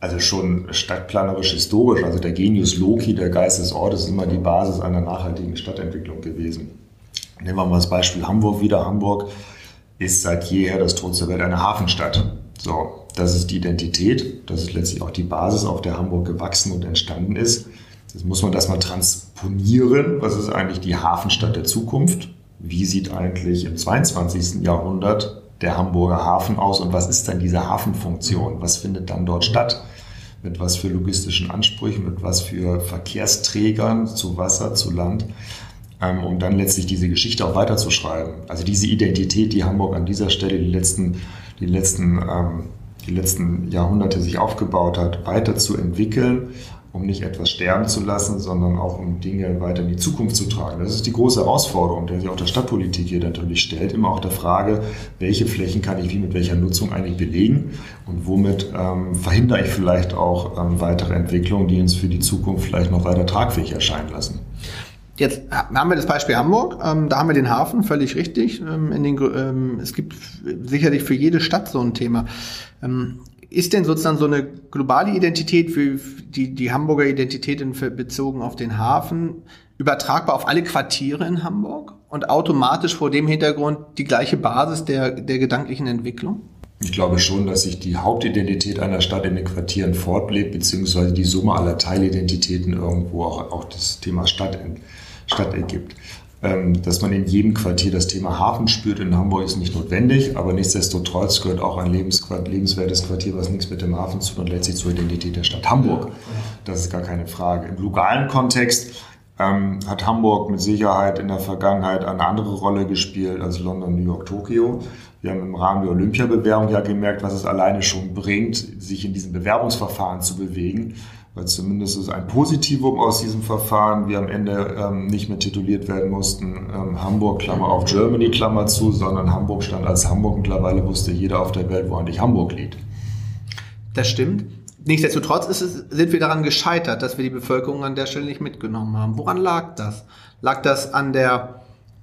Also schon stadtplanerisch historisch, also der Genius Loki, der Geist des Ortes, ist immer die Basis einer nachhaltigen Stadtentwicklung gewesen. Nehmen wir mal das Beispiel Hamburg wieder. Hamburg ist seit jeher das Tor zur Welt eine Hafenstadt. So, das ist die Identität, das ist letztlich auch die Basis, auf der Hamburg gewachsen und entstanden ist. Jetzt muss man das mal transponieren. Was ist eigentlich die Hafenstadt der Zukunft? Wie sieht eigentlich im 22. Jahrhundert der Hamburger Hafen aus und was ist dann diese Hafenfunktion? Was findet dann dort statt? mit was für logistischen Ansprüchen, mit was für Verkehrsträgern zu Wasser, zu Land, ähm, um dann letztlich diese Geschichte auch weiterzuschreiben. Also diese Identität, die Hamburg an dieser Stelle die letzten, die letzten, ähm, die letzten Jahrhunderte sich aufgebaut hat, weiterzuentwickeln um nicht etwas sterben zu lassen, sondern auch um Dinge weiter in die Zukunft zu tragen. Das ist die große Herausforderung, die sich auch der Stadtpolitik hier natürlich stellt. Immer auch der Frage, welche Flächen kann ich wie mit welcher Nutzung eigentlich belegen und womit ähm, verhindere ich vielleicht auch ähm, weitere Entwicklungen, die uns für die Zukunft vielleicht noch weiter tragfähig erscheinen lassen. Jetzt haben wir das Beispiel Hamburg, ähm, da haben wir den Hafen, völlig richtig. Ähm, in den, ähm, es gibt sicherlich für jede Stadt so ein Thema. Ist denn sozusagen so eine globale Identität, wie die, die Hamburger Identität in, bezogen auf den Hafen, übertragbar auf alle Quartiere in Hamburg und automatisch vor dem Hintergrund die gleiche Basis der, der gedanklichen Entwicklung? Ich glaube schon, dass sich die Hauptidentität einer Stadt in den Quartieren fortlebt, beziehungsweise die Summe aller Teilidentitäten irgendwo auch, auch das Thema Stadt, Stadt ergibt. Ähm, dass man in jedem Quartier das Thema Hafen spürt. In Hamburg ist nicht notwendig, aber nichtsdestotrotz gehört auch ein lebenswertes Quartier, was nichts mit dem Hafen zu tun hat, letztlich zur Identität der Stadt Hamburg. Das ist gar keine Frage. Im globalen Kontext ähm, hat Hamburg mit Sicherheit in der Vergangenheit eine andere Rolle gespielt als London, New York, Tokio. Wir haben im Rahmen der Olympiabewerbung ja gemerkt, was es alleine schon bringt, sich in diesem Bewerbungsverfahren zu bewegen weil zumindest ist ein Positivum aus diesem Verfahren wir am Ende ähm, nicht mehr tituliert werden mussten, ähm, Hamburg, Klammer auf Germany, Klammer zu, sondern Hamburg stand als Hamburg. Mittlerweile wusste jeder auf der Welt, wo eigentlich Hamburg liegt. Das stimmt. Nichtsdestotrotz es, sind wir daran gescheitert, dass wir die Bevölkerung an der Stelle nicht mitgenommen haben. Woran lag das? Lag das an der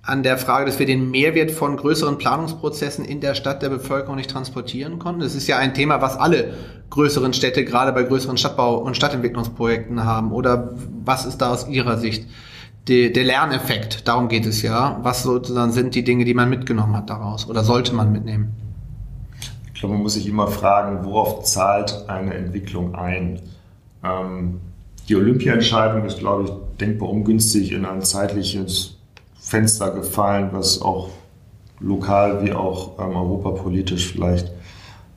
an der Frage, dass wir den Mehrwert von größeren Planungsprozessen in der Stadt der Bevölkerung nicht transportieren konnten. Das ist ja ein Thema, was alle größeren Städte gerade bei größeren Stadtbau- und Stadtentwicklungsprojekten haben. Oder was ist da aus Ihrer Sicht der, der Lerneffekt? Darum geht es ja. Was sozusagen sind die Dinge, die man mitgenommen hat daraus oder sollte man mitnehmen? Ich glaube, man muss sich immer fragen, worauf zahlt eine Entwicklung ein? Ähm, die Olympiaentscheidung ist, glaube ich, denkbar ungünstig in ein zeitliches Fenster gefallen, was auch lokal wie auch ähm, europapolitisch vielleicht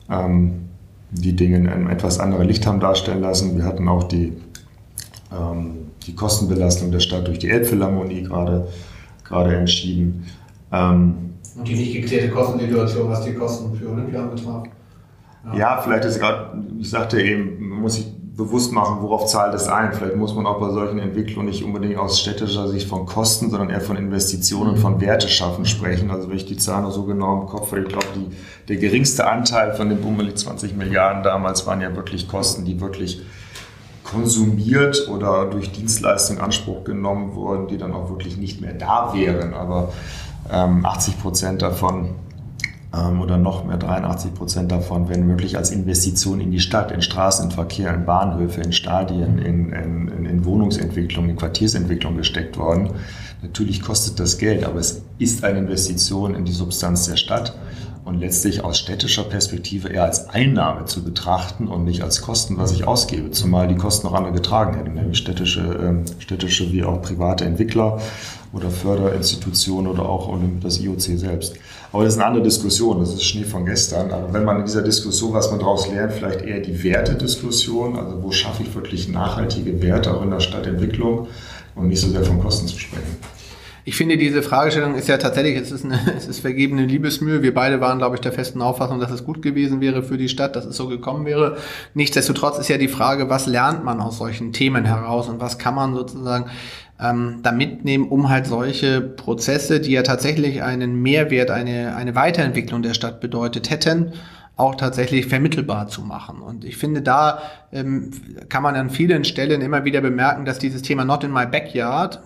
ähm, die Dinge in einem etwas anderen Licht haben darstellen lassen. Wir hatten auch die, ähm, die Kostenbelastung der Stadt durch die Elbphilharmonie gerade, gerade entschieden. Ähm, Und die nicht geklärte Kostensituation, was die Kosten für Olympia betraf. Ja. ja, vielleicht ist gerade, ich sagte eben, man muss sich bewusst machen, worauf zahlt es ein. Vielleicht muss man auch bei solchen Entwicklungen nicht unbedingt aus städtischer Sicht von Kosten, sondern eher von Investitionen, von Werte schaffen sprechen. Also wenn ich die Zahlen noch so genau im Kopf habe, ich glaube, der geringste Anteil von den bummelig 20 Milliarden damals waren ja wirklich Kosten, die wirklich konsumiert oder durch Dienstleistung Anspruch genommen wurden, die dann auch wirklich nicht mehr da wären. Aber ähm, 80 Prozent davon oder noch mehr 83 Prozent davon werden wirklich als Investition in die Stadt, in Straßenverkehr, in Bahnhöfe, in Stadien, in, in, in Wohnungsentwicklung, in Quartiersentwicklung gesteckt worden. Natürlich kostet das Geld, aber es ist eine Investition in die Substanz der Stadt und letztlich aus städtischer Perspektive eher als Einnahme zu betrachten und nicht als Kosten, was ich ausgebe, zumal die Kosten noch andere getragen hätten, nämlich städtische, äh, städtische wie auch private Entwickler oder Förderinstitutionen oder auch das IOC selbst. Aber das ist eine andere Diskussion, das ist Schnee von gestern. Aber wenn man in dieser Diskussion, was man daraus lernt, vielleicht eher die Wertediskussion, also wo schaffe ich wirklich nachhaltige Werte auch in der Stadtentwicklung und nicht so sehr von Kosten zu sprechen. Ich finde, diese Fragestellung ist ja tatsächlich, es ist, eine, es ist vergebene Liebesmühe. Wir beide waren, glaube ich, der festen Auffassung, dass es gut gewesen wäre für die Stadt, dass es so gekommen wäre. Nichtsdestotrotz ist ja die Frage, was lernt man aus solchen Themen heraus und was kann man sozusagen ähm, da mitnehmen, um halt solche Prozesse, die ja tatsächlich einen Mehrwert, eine, eine Weiterentwicklung der Stadt bedeutet hätten, auch tatsächlich vermittelbar zu machen. Und ich finde, da ähm, kann man an vielen Stellen immer wieder bemerken, dass dieses Thema Not in my backyard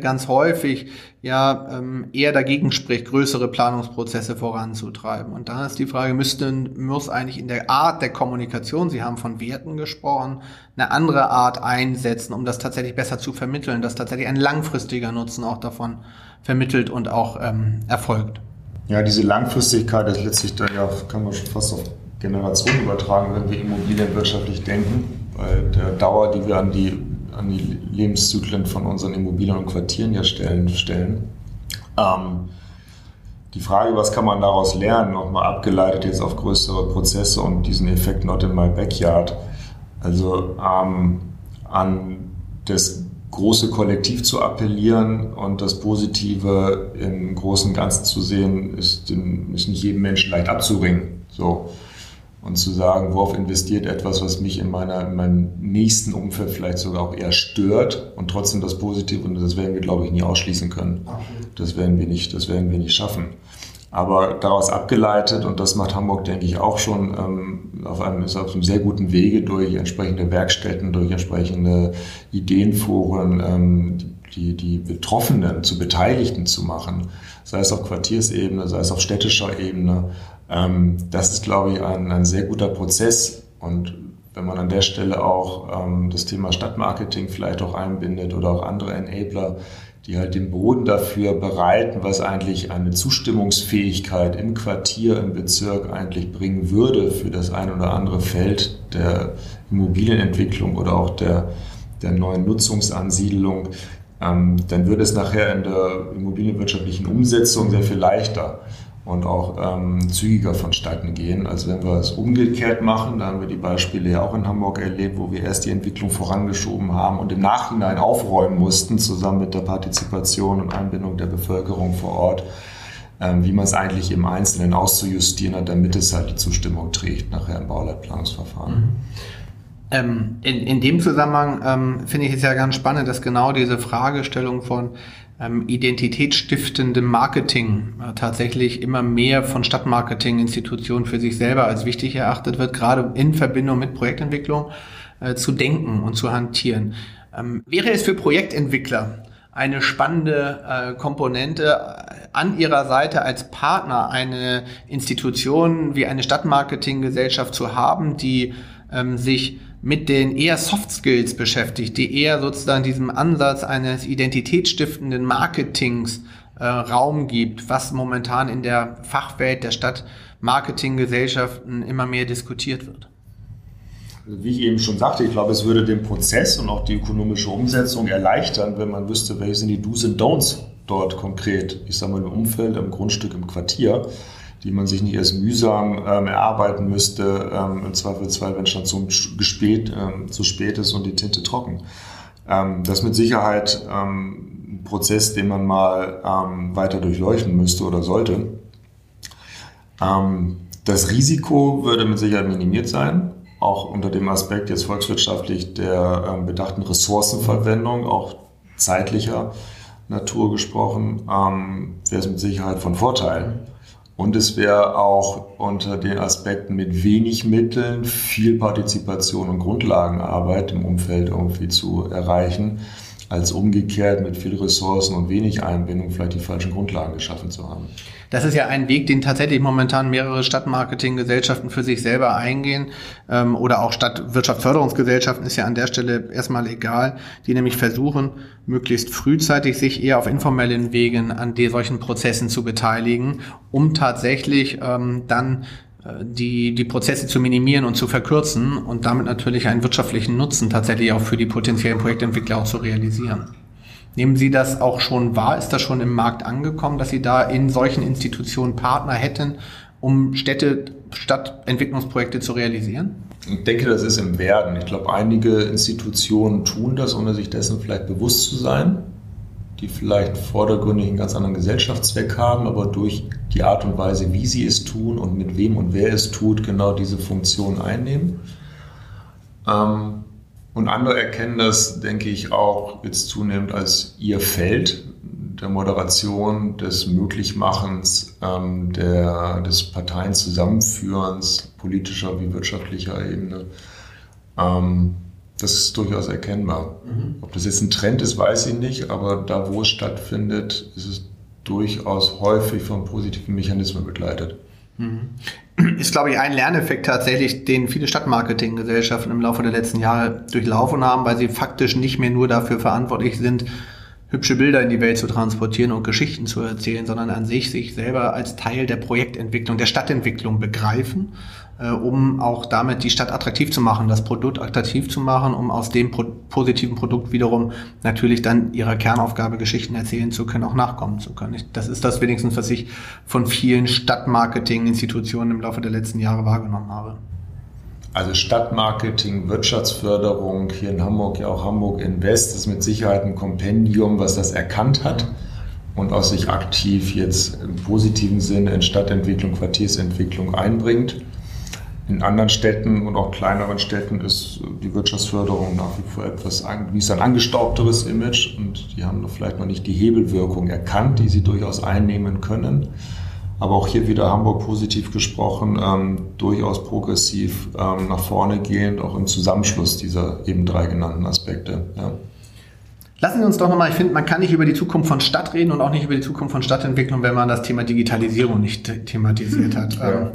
ganz häufig ja ähm, eher dagegen spricht, größere Planungsprozesse voranzutreiben. Und da ist die Frage, müsste, muss eigentlich in der Art der Kommunikation, Sie haben von Werten gesprochen, eine andere Art einsetzen, um das tatsächlich besser zu vermitteln, dass tatsächlich ein langfristiger Nutzen auch davon vermittelt und auch ähm, erfolgt. Ja, diese Langfristigkeit ist letztlich dann ja, kann man schon fast auf Generationen übertragen, wenn wir immobilienwirtschaftlich denken, weil der Dauer, die wir an die an die Lebenszyklen von unseren Immobilien und Quartieren ja stellen. stellen. Ähm, die Frage, was kann man daraus lernen, nochmal abgeleitet jetzt auf größere Prozesse und diesen Effekt Not in my backyard. Also ähm, an das große Kollektiv zu appellieren und das Positive im großen Ganzen zu sehen, ist, ist nicht jedem Menschen leicht abzuringen. So. Und zu sagen, worauf investiert etwas, was mich in, meiner, in meinem nächsten Umfeld vielleicht sogar auch eher stört und trotzdem das Positive, und das werden wir, glaube ich, nie ausschließen können. Das werden wir nicht, das werden wir nicht schaffen. Aber daraus abgeleitet, und das macht Hamburg, denke ich, auch schon ähm, auf, einem, ist auf einem sehr guten Wege durch entsprechende Werkstätten, durch entsprechende Ideenforen, ähm, die, die Betroffenen zu Beteiligten zu machen, sei es auf Quartiersebene, sei es auf städtischer Ebene. Ähm, das ist, glaube ich, ein, ein sehr guter Prozess. Und wenn man an der Stelle auch ähm, das Thema Stadtmarketing vielleicht auch einbindet oder auch andere Enabler, die halt den Boden dafür bereiten, was eigentlich eine Zustimmungsfähigkeit im Quartier, im Bezirk eigentlich bringen würde für das ein oder andere Feld der Immobilienentwicklung oder auch der, der neuen Nutzungsansiedlung, ähm, dann würde es nachher in der immobilienwirtschaftlichen Umsetzung sehr viel leichter und auch ähm, zügiger vonstatten gehen, als wenn wir es umgekehrt machen. Da haben wir die Beispiele ja auch in Hamburg erlebt, wo wir erst die Entwicklung vorangeschoben haben und im Nachhinein aufräumen mussten, zusammen mit der Partizipation und Einbindung der Bevölkerung vor Ort, ähm, wie man es eigentlich im Einzelnen auszujustieren hat, damit es halt die Zustimmung trägt nachher im Bauleitplanungsverfahren. Mhm. Ähm, in, in dem Zusammenhang ähm, finde ich es ja ganz spannend, dass genau diese Fragestellung von ähm, identitätsstiftendem Marketing äh, tatsächlich immer mehr von Stadtmarketinginstitutionen für sich selber als wichtig erachtet wird, gerade in Verbindung mit Projektentwicklung äh, zu denken und zu hantieren. Ähm, wäre es für Projektentwickler eine spannende äh, Komponente äh, an ihrer Seite als Partner eine Institution wie eine Stadtmarketinggesellschaft zu haben, die ähm, sich mit den eher Soft Skills beschäftigt, die eher sozusagen diesem Ansatz eines identitätsstiftenden Marketings äh, Raum gibt, was momentan in der Fachwelt der Stadtmarketinggesellschaften immer mehr diskutiert wird. Also wie ich eben schon sagte, ich glaube, es würde den Prozess und auch die ökonomische Umsetzung erleichtern, wenn man wüsste, welche sind die Do's und Don'ts dort konkret, ich sage mal im Umfeld, im Grundstück, im Quartier die man sich nicht erst mühsam ähm, erarbeiten müsste, ähm, im Zweifelsfall, wenn es schon zu spät, ähm, zu spät ist und die Tinte trocken. Ähm, das ist mit Sicherheit ähm, ein Prozess, den man mal ähm, weiter durchleuchten müsste oder sollte. Ähm, das Risiko würde mit Sicherheit minimiert sein, auch unter dem Aspekt jetzt volkswirtschaftlich der bedachten Ressourcenverwendung, auch zeitlicher Natur gesprochen, wäre es mit Sicherheit von Vorteil. Und es wäre auch unter den Aspekten mit wenig Mitteln viel Partizipation und Grundlagenarbeit im Umfeld irgendwie zu erreichen, als umgekehrt mit viel Ressourcen und wenig Einbindung vielleicht die falschen Grundlagen geschaffen zu haben. Das ist ja ein Weg, den tatsächlich momentan mehrere Stadtmarketinggesellschaften für sich selber eingehen ähm, oder auch Stadtwirtschaftsförderungsgesellschaften ist ja an der Stelle erstmal egal, die nämlich versuchen, möglichst frühzeitig sich eher auf informellen Wegen an solchen Prozessen zu beteiligen, um tatsächlich ähm, dann die, die Prozesse zu minimieren und zu verkürzen und damit natürlich einen wirtschaftlichen Nutzen tatsächlich auch für die potenziellen Projektentwickler auch zu realisieren. Nehmen Sie das auch schon wahr? Ist das schon im Markt angekommen, dass Sie da in solchen Institutionen Partner hätten, um Städte, Stadtentwicklungsprojekte zu realisieren? Ich denke, das ist im Werden. Ich glaube, einige Institutionen tun das, ohne sich dessen vielleicht bewusst zu sein, die vielleicht vordergründig einen ganz anderen Gesellschaftszweck haben, aber durch die Art und Weise, wie sie es tun und mit wem und wer es tut, genau diese Funktion einnehmen. Ähm, und andere erkennen das, denke ich, auch jetzt zunehmend als ihr Feld der Moderation, des Möglichmachens, ähm, der, des Parteienzusammenführens, politischer wie wirtschaftlicher Ebene. Das ist durchaus erkennbar. Mhm. Ob das jetzt ein Trend ist, weiß ich nicht, aber da, wo es stattfindet, ist es durchaus häufig von positiven Mechanismen begleitet. Mhm ist, glaube ich, ein Lerneffekt tatsächlich, den viele Stadtmarketinggesellschaften im Laufe der letzten Jahre durchlaufen haben, weil sie faktisch nicht mehr nur dafür verantwortlich sind, hübsche Bilder in die Welt zu transportieren und Geschichten zu erzählen, sondern an sich sich selber als Teil der Projektentwicklung, der Stadtentwicklung begreifen um auch damit die Stadt attraktiv zu machen, das Produkt attraktiv zu machen, um aus dem pro positiven Produkt wiederum natürlich dann ihrer Kernaufgabe Geschichten erzählen zu können, auch nachkommen zu können. das ist das wenigstens, was ich von vielen Stadtmarketing-Institutionen im Laufe der letzten Jahre wahrgenommen habe. Also Stadtmarketing, Wirtschaftsförderung, hier in Hamburg ja auch Hamburg Invest ist mit Sicherheit ein Kompendium, was das erkannt hat und auch sich aktiv jetzt im positiven Sinne in Stadtentwicklung, Quartiersentwicklung einbringt. In anderen Städten und auch kleineren Städten ist die Wirtschaftsförderung nach wie vor etwas, wie ein angestaubteres Image und die haben vielleicht noch nicht die Hebelwirkung erkannt, die sie durchaus einnehmen können. Aber auch hier wieder Hamburg positiv gesprochen, ähm, durchaus progressiv ähm, nach vorne gehend, auch im Zusammenschluss dieser eben drei genannten Aspekte. Ja. Lassen Sie uns doch nochmal, ich finde, man kann nicht über die Zukunft von Stadt reden und auch nicht über die Zukunft von Stadtentwicklung, wenn man das Thema Digitalisierung nicht thematisiert hat. Ja. Ähm,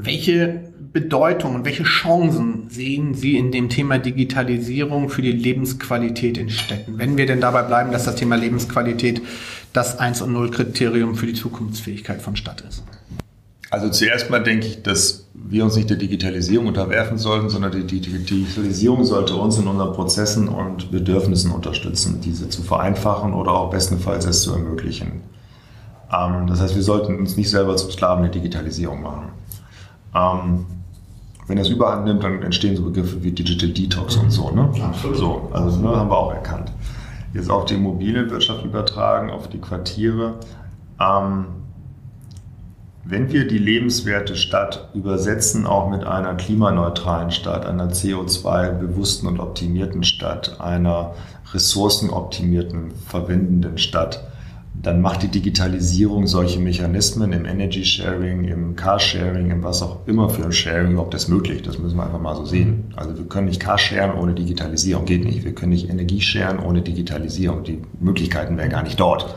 welche Bedeutung und welche Chancen sehen Sie in dem Thema Digitalisierung für die Lebensqualität in Städten? Wenn wir denn dabei bleiben, dass das Thema Lebensqualität das 1 und 0 Kriterium für die Zukunftsfähigkeit von Stadt ist. Also zuerst mal denke ich, dass wir uns nicht der Digitalisierung unterwerfen sollten, sondern die Digitalisierung sollte uns in unseren Prozessen und Bedürfnissen unterstützen, diese zu vereinfachen oder auch bestenfalls es zu ermöglichen. Ähm, das heißt, wir sollten uns nicht selber zum Sklaven der Digitalisierung machen. Ähm, wenn das überhand nimmt, dann entstehen so Begriffe wie Digital Detox und so. Ne? Absolut. So, also ne, haben wir auch erkannt. Jetzt auf die Immobilienwirtschaft übertragen, auf die Quartiere. Ähm, wenn wir die lebenswerte Stadt übersetzen, auch mit einer klimaneutralen Stadt, einer CO2-bewussten und optimierten Stadt, einer ressourcenoptimierten, verwendenden Stadt, dann macht die Digitalisierung solche Mechanismen im Energy Sharing, im Carsharing, im was auch immer für ein Sharing überhaupt das möglich. Das müssen wir einfach mal so sehen. Also wir können nicht Carsharen ohne Digitalisierung, geht nicht. Wir können nicht Energie sharen ohne Digitalisierung. Die Möglichkeiten wären gar nicht dort.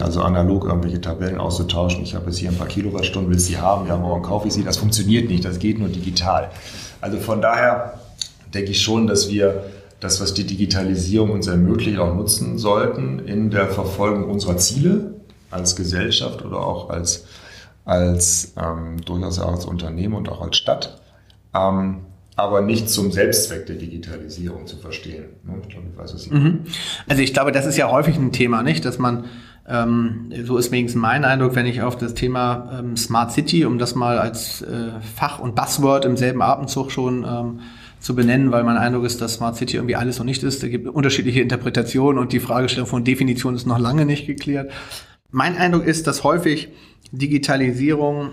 Also analog irgendwelche Tabellen auszutauschen. Ich habe jetzt hier ein paar Kilowattstunden, will sie haben, ja, morgen kaufe ich sie. Das funktioniert nicht, das geht nur digital. Also von daher denke ich schon, dass wir das, was die Digitalisierung uns ermöglicht, auch nutzen sollten in der Verfolgung unserer Ziele als Gesellschaft oder auch als, als ähm, durchaus auch als Unternehmen und auch als Stadt. Ähm, aber nicht zum Selbstzweck der Digitalisierung zu verstehen. Ne? Ich glaube, ich weiß, was Sie mhm. Also ich glaube, das ist ja häufig ein Thema, nicht, dass man ähm, so ist wenigstens mein Eindruck, wenn ich auf das Thema ähm, Smart City, um das mal als äh, Fach- und Buzzword im selben Atemzug schon ähm, zu benennen, weil mein Eindruck ist, dass Smart City irgendwie alles und nicht ist. Da gibt unterschiedliche Interpretationen und die Fragestellung von Definition ist noch lange nicht geklärt. Mein Eindruck ist, dass häufig Digitalisierung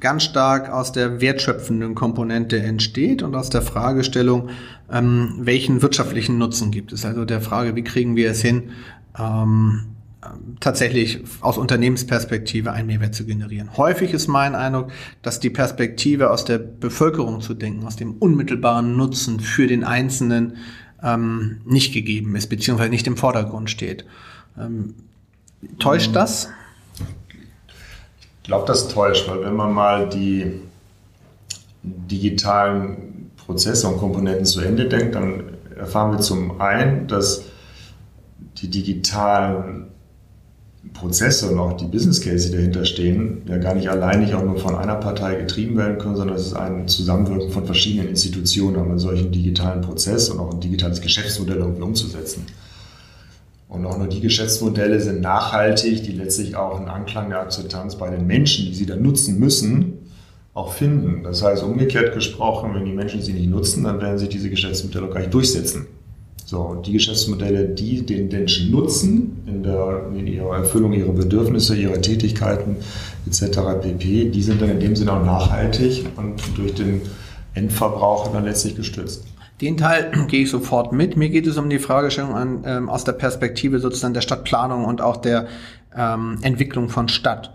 ganz stark aus der wertschöpfenden Komponente entsteht und aus der Fragestellung, ähm, welchen wirtschaftlichen Nutzen gibt es. Also der Frage, wie kriegen wir es hin, ähm, tatsächlich aus Unternehmensperspektive einen Mehrwert zu generieren. Häufig ist mein Eindruck, dass die Perspektive aus der Bevölkerung zu denken, aus dem unmittelbaren Nutzen für den Einzelnen ähm, nicht gegeben ist, beziehungsweise nicht im Vordergrund steht. Ähm, täuscht mhm. das? Ich glaube, das täuscht, weil wenn man mal die digitalen Prozesse und Komponenten zu Ende denkt, dann erfahren wir zum einen, dass die digitalen Prozesse und auch die Business Case, die dahinter stehen, ja gar nicht alleinig auch nur von einer Partei getrieben werden können, sondern es ist ein Zusammenwirken von verschiedenen Institutionen, um einen solchen digitalen Prozess und auch ein digitales Geschäftsmodell irgendwie umzusetzen. Und auch nur die Geschäftsmodelle sind nachhaltig, die letztlich auch einen Anklang der Akzeptanz bei den Menschen, die sie dann nutzen müssen, auch finden. Das heißt, umgekehrt gesprochen, wenn die Menschen sie nicht nutzen, dann werden sich diese Geschäftsmodelle auch gar nicht durchsetzen. So, und die Geschäftsmodelle, die den Menschen nutzen, in, der, in ihrer Erfüllung ihrer Bedürfnisse, ihrer Tätigkeiten etc. pp., die sind dann in dem Sinne auch nachhaltig und durch den Endverbraucher dann letztlich gestützt. Den Teil gehe ich sofort mit. Mir geht es um die Fragestellung an, ähm, aus der Perspektive sozusagen der Stadtplanung und auch der ähm, Entwicklung von Stadt.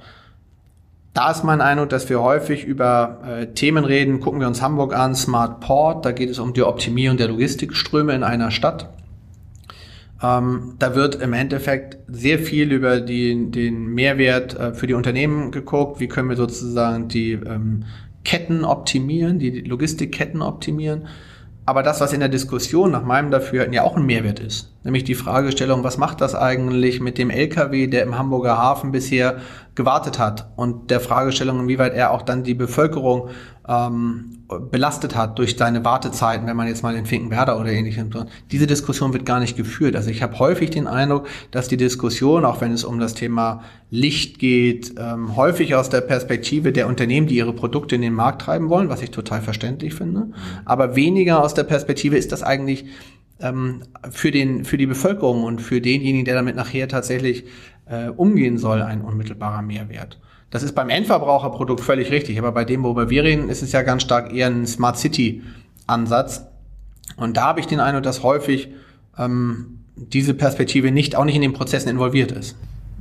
Da ist mein Eindruck, dass wir häufig über äh, Themen reden. Gucken wir uns Hamburg an, Smart Port. Da geht es um die Optimierung der Logistikströme in einer Stadt. Ähm, da wird im Endeffekt sehr viel über die, den Mehrwert äh, für die Unternehmen geguckt. Wie können wir sozusagen die ähm, Ketten optimieren, die Logistikketten optimieren. Aber das, was in der Diskussion nach meinem Dafürhalten ja auch ein Mehrwert ist, nämlich die Fragestellung, was macht das eigentlich mit dem LKW, der im Hamburger Hafen bisher gewartet hat und der Fragestellung, inwieweit er auch dann die Bevölkerung ähm, belastet hat durch seine Wartezeiten, wenn man jetzt mal in Finkenwerder oder ähnliches. Diese Diskussion wird gar nicht geführt. Also ich habe häufig den Eindruck, dass die Diskussion, auch wenn es um das Thema Licht geht, ähm, häufig aus der Perspektive der Unternehmen, die ihre Produkte in den Markt treiben wollen, was ich total verständlich finde, aber weniger aus der Perspektive ist das eigentlich ähm, für, den, für die Bevölkerung und für denjenigen, der damit nachher tatsächlich äh, umgehen soll, ein unmittelbarer Mehrwert. Das ist beim Endverbraucherprodukt völlig richtig, aber bei dem, worüber wir reden, ist es ja ganz stark eher ein Smart City Ansatz. Und da habe ich den Eindruck, dass häufig ähm, diese Perspektive nicht auch nicht in den Prozessen involviert ist.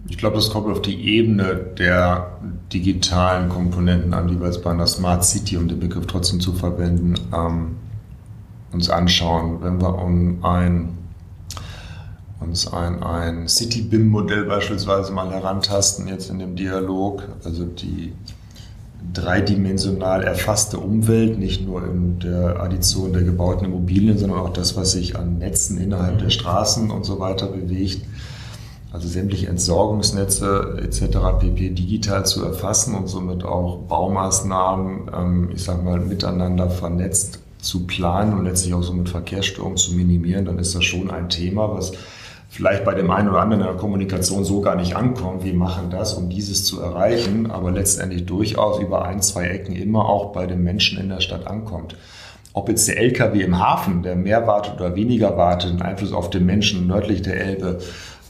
Ich glaube, das kommt auf die Ebene der digitalen Komponenten an, die wir jetzt bei einer Smart City, um den Begriff trotzdem zu verwenden, ähm, uns anschauen. Wenn wir um ein uns ein, ein City-BIM-Modell beispielsweise mal herantasten, jetzt in dem Dialog, also die dreidimensional erfasste Umwelt, nicht nur in der Addition der gebauten Immobilien, sondern auch das, was sich an Netzen innerhalb der Straßen und so weiter bewegt, also sämtliche Entsorgungsnetze etc. pp. digital zu erfassen und somit auch Baumaßnahmen, ähm, ich sage mal, miteinander vernetzt zu planen und letztlich auch so mit Verkehrsstörungen zu minimieren, dann ist das schon ein Thema, was vielleicht bei dem einen oder anderen in der Kommunikation so gar nicht ankommt. Wir machen das, um dieses zu erreichen, aber letztendlich durchaus über ein, zwei Ecken immer auch bei den Menschen in der Stadt ankommt. Ob jetzt der LKW im Hafen, der mehr wartet oder weniger wartet, einen Einfluss auf den Menschen nördlich der Elbe,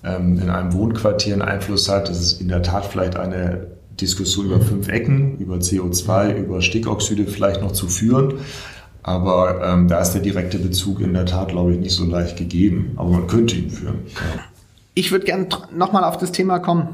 ähm, in einem Wohnquartier einen Einfluss hat, das ist in der Tat vielleicht eine Diskussion über fünf Ecken, über CO2, über Stickoxide vielleicht noch zu führen. Aber ähm, da ist der direkte Bezug in der Tat, glaube ich, nicht so leicht gegeben. Aber man könnte ihn führen. Ich würde gerne nochmal auf das Thema kommen,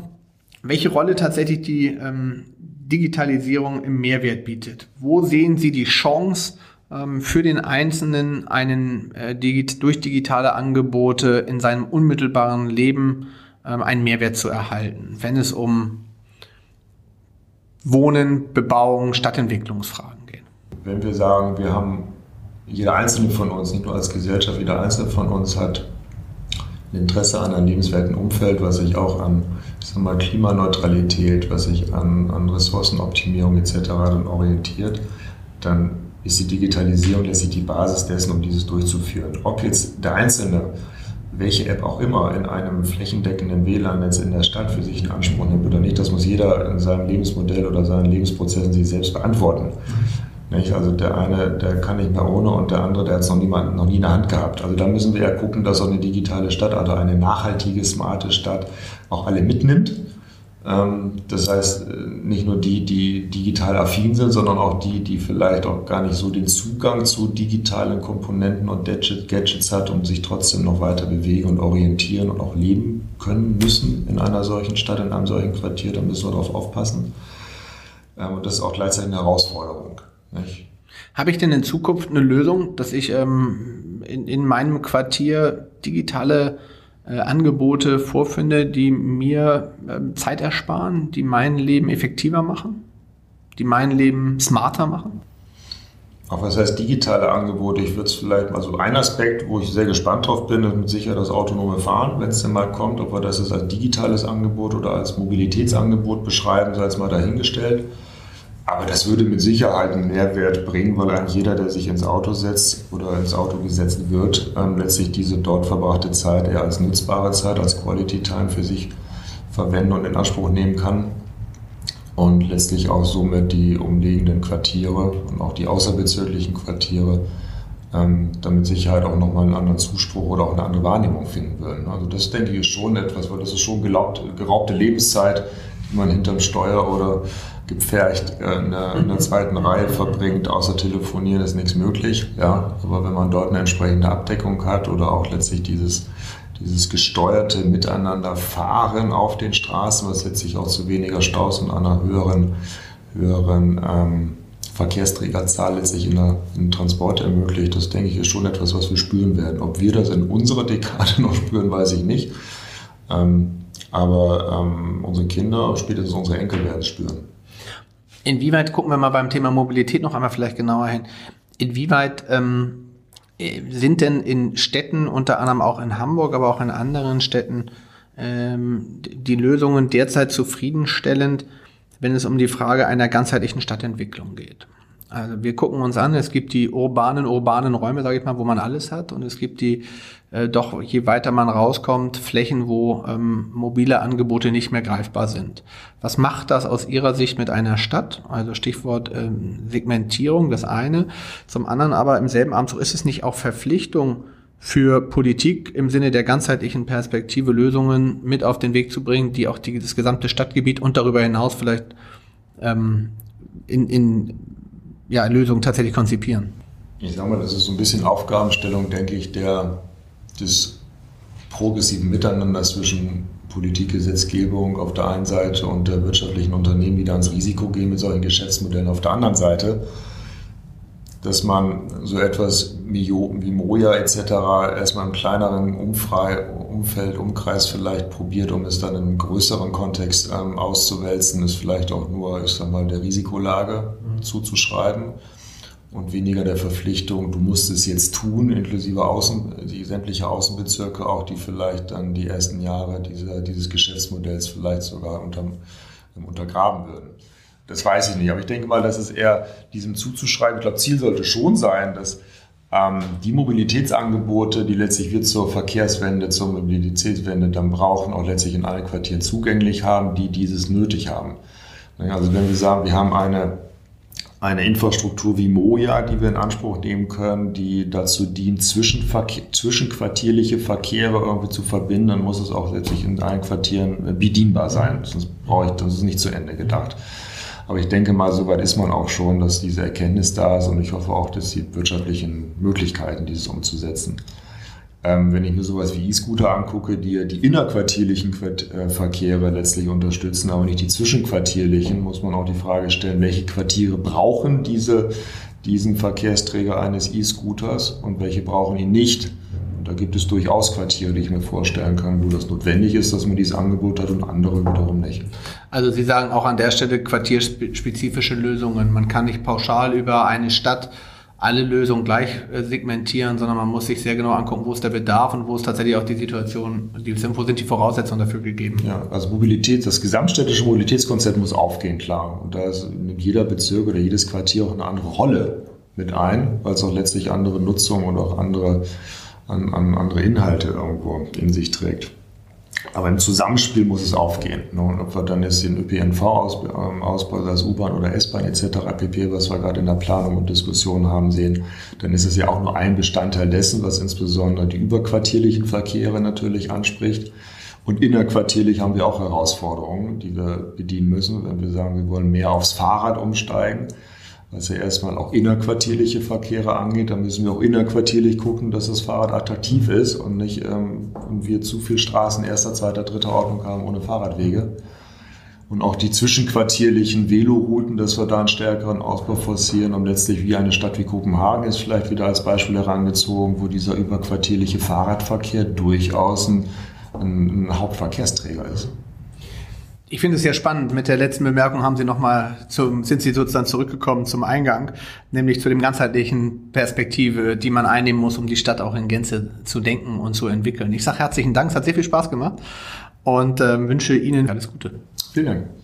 welche Rolle tatsächlich die ähm, Digitalisierung im Mehrwert bietet. Wo sehen Sie die Chance ähm, für den Einzelnen, einen äh, digit durch digitale Angebote in seinem unmittelbaren Leben ähm, einen Mehrwert zu erhalten, wenn es um Wohnen, Bebauung, Stadtentwicklungsfragen wenn wir sagen, wir haben, jeder Einzelne von uns, nicht nur als Gesellschaft, jeder Einzelne von uns hat ein Interesse an einem lebenswerten Umfeld, was sich auch an mal, Klimaneutralität, was sich an, an Ressourcenoptimierung etc. dann orientiert, dann ist die Digitalisierung letztlich die Basis dessen, um dieses durchzuführen. Ob jetzt der Einzelne, welche App auch immer, in einem flächendeckenden WLAN-Netz in der Stadt für sich in Anspruch nimmt oder nicht, das muss jeder in seinem Lebensmodell oder seinen Lebensprozessen sich selbst beantworten. Nicht? Also der eine, der kann nicht mehr ohne und der andere, der hat es noch, noch nie in der Hand gehabt. Also da müssen wir ja gucken, dass auch eine digitale Stadt, also eine nachhaltige, smarte Stadt auch alle mitnimmt. Ähm, das heißt, äh, nicht nur die, die digital affin sind, sondern auch die, die vielleicht auch gar nicht so den Zugang zu digitalen Komponenten und Gadgets hat, um sich trotzdem noch weiter bewegen und orientieren und auch leben können müssen in einer solchen Stadt, in einem solchen Quartier. Da müssen wir darauf aufpassen. Ähm, und das ist auch gleichzeitig eine Herausforderung. Nicht? Habe ich denn in Zukunft eine Lösung, dass ich ähm, in, in meinem Quartier digitale äh, Angebote vorfinde, die mir äh, Zeit ersparen, die mein Leben effektiver machen, die mein Leben smarter machen? Auch was heißt digitale Angebote? Ich würde es vielleicht mal so ein Aspekt, wo ich sehr gespannt drauf bin, ist mit Sicherheit das autonome Fahren, wenn es denn mal kommt, ob wir das jetzt als digitales Angebot oder als Mobilitätsangebot beschreiben, sei es mal dahingestellt. Aber das würde mit Sicherheit einen Mehrwert bringen, weil eigentlich jeder, der sich ins Auto setzt oder ins Auto gesetzt wird, ähm, letztlich diese dort verbrachte Zeit eher als nutzbare Zeit, als Quality Time für sich verwenden und in Anspruch nehmen kann. Und letztlich auch somit die umliegenden Quartiere und auch die außerbezirklichen Quartiere ähm, dann mit Sicherheit auch nochmal einen anderen Zuspruch oder auch eine andere Wahrnehmung finden würden. Also das denke ich ist schon etwas, weil das ist schon geraubte Lebenszeit, die man hinterm Steuer oder gepfercht äh, in der, in der zweiten Reihe verbringt, außer telefonieren ist nichts möglich. Ja, aber wenn man dort eine entsprechende Abdeckung hat oder auch letztlich dieses, dieses gesteuerte Miteinanderfahren auf den Straßen, was letztlich auch zu weniger Staus und einer höheren, höheren ähm, Verkehrsträgerzahl letztlich in der, Transport ermöglicht, das denke ich ist schon etwas, was wir spüren werden. Ob wir das in unserer Dekade noch spüren, weiß ich nicht. Ähm, aber ähm, unsere Kinder, spätestens unsere Enkel werden es spüren. Inwieweit, gucken wir mal beim Thema Mobilität noch einmal vielleicht genauer hin, inwieweit ähm, Äh, sind denn in Städten, unter anderem auch in Hamburg, aber auch in anderen Städten, ähm, die Lösungen derzeit zufriedenstellend, wenn es um die Frage einer ganzheitlichen Stadtentwicklung geht? Also wir gucken uns an, es gibt die urbanen, urbanen Räume, sage ich mal, wo man alles hat und es gibt die äh, doch, je weiter man rauskommt, Flächen, wo ähm, mobile Angebote nicht mehr greifbar sind. Was macht das aus Ihrer Sicht mit einer Stadt? Also Stichwort ähm, Segmentierung, das eine. Zum anderen aber im selben Abend, so ist es nicht auch Verpflichtung für Politik im Sinne der ganzheitlichen Perspektive Lösungen mit auf den Weg zu bringen, die auch die, das gesamte Stadtgebiet und darüber hinaus vielleicht ähm, in, in ja, Lösungen tatsächlich konzipieren? Ich sage mal, das ist so ein bisschen Aufgabenstellung, denke ich, der, des progressiven Miteinanders zwischen Politik, Gesetzgebung auf der einen Seite und der wirtschaftlichen Unternehmen, die da ins Risiko gehen mit solchen Geschäftsmodellen auf der anderen Seite, dass man so etwas wie Moja etc. erstmal im kleineren Umfrei Umfeld, Umkreis vielleicht probiert, um es dann in einem größeren Kontext ähm, auszuwälzen, ist vielleicht auch nur, ich sag mal, der Risikolage zuzuschreiben und weniger der Verpflichtung, du musst es jetzt tun, inklusive Außen, die sämtliche Außenbezirke, auch die vielleicht dann die ersten Jahre dieser, dieses Geschäftsmodells vielleicht sogar unterm, untergraben würden. Das weiß ich nicht, aber ich denke mal, dass es eher diesem zuzuschreiben. Ich glaube, Ziel sollte schon sein, dass ähm, die Mobilitätsangebote, die letztlich wir zur Verkehrswende, zur Mobilitätswende dann brauchen, auch letztlich in allen Quartieren zugänglich haben, die dieses nötig haben. Also wenn wir sagen, wir haben eine eine Infrastruktur wie Moja, die wir in Anspruch nehmen können, die dazu dient, zwischenquartierliche Verkehre irgendwie zu verbinden, dann muss es auch letztlich in allen Quartieren bedienbar sein. Sonst brauche ich, das ist nicht zu Ende gedacht. Aber ich denke mal, soweit ist man auch schon, dass diese Erkenntnis da ist und ich hoffe auch, dass die wirtschaftlichen Möglichkeiten, dieses umzusetzen. Ähm, wenn ich mir sowas wie E-Scooter angucke, die die innerquartierlichen Quart äh, Verkehre letztlich unterstützen, aber nicht die zwischenquartierlichen, muss man auch die Frage stellen, welche Quartiere brauchen diese, diesen Verkehrsträger eines E-Scooters und welche brauchen ihn nicht. Und da gibt es durchaus Quartiere, die ich mir vorstellen kann, wo das notwendig ist, dass man dieses Angebot hat und andere wiederum nicht. Also Sie sagen auch an der Stelle quartierspezifische Lösungen. Man kann nicht pauschal über eine Stadt alle Lösungen gleich äh, segmentieren, sondern man muss sich sehr genau angucken, wo ist der Bedarf und wo ist tatsächlich auch die Situation, wo sind die Voraussetzungen dafür gegeben. Ja, also Mobilität, das gesamtstädtische Mobilitätskonzept muss aufgehen, klar. Und da nimmt jeder Bezirk oder jedes Quartier auch eine andere Rolle mit ein, weil es auch letztlich andere Nutzung und auch andere, an, an andere Inhalte irgendwo in sich trägt. Aber im Zusammenspiel muss es aufgehen. Ne? Ob wir dann jetzt den ÖPNV ähm, ausbauen, das U-Bahn oder S-Bahn etc. pp., was wir gerade in der Planung und Diskussion haben, sehen, dann ist es ja auch nur ein Bestandteil dessen, was insbesondere die überquartierlichen Verkehre natürlich anspricht. Und innerquartierlich haben wir auch Herausforderungen, die wir bedienen müssen, wenn wir sagen, wir wollen mehr aufs Fahrrad umsteigen ja erstmal auch innerquartierliche Verkehre angeht. Da müssen wir auch innerquartierlich gucken, dass das Fahrrad attraktiv ist und nicht ähm, und wir zu viel Straßen erster, zweiter, dritter Ordnung haben ohne Fahrradwege. Und auch die zwischenquartierlichen Velorouten, dass wir da einen stärkeren Ausbau forcieren, um letztlich wie eine Stadt wie Kopenhagen ist vielleicht wieder als Beispiel herangezogen, wo dieser überquartierliche Fahrradverkehr durchaus ein, ein Hauptverkehrsträger ist. Ich finde es sehr spannend. Mit der letzten Bemerkung haben Sie noch mal zum, sind Sie sozusagen zurückgekommen zum Eingang, nämlich zu dem ganzheitlichen Perspektive, die man einnehmen muss, um die Stadt auch in Gänze zu denken und zu entwickeln. Ich sage herzlichen Dank, es hat sehr viel Spaß gemacht und äh, wünsche Ihnen alles Gute. Vielen Dank.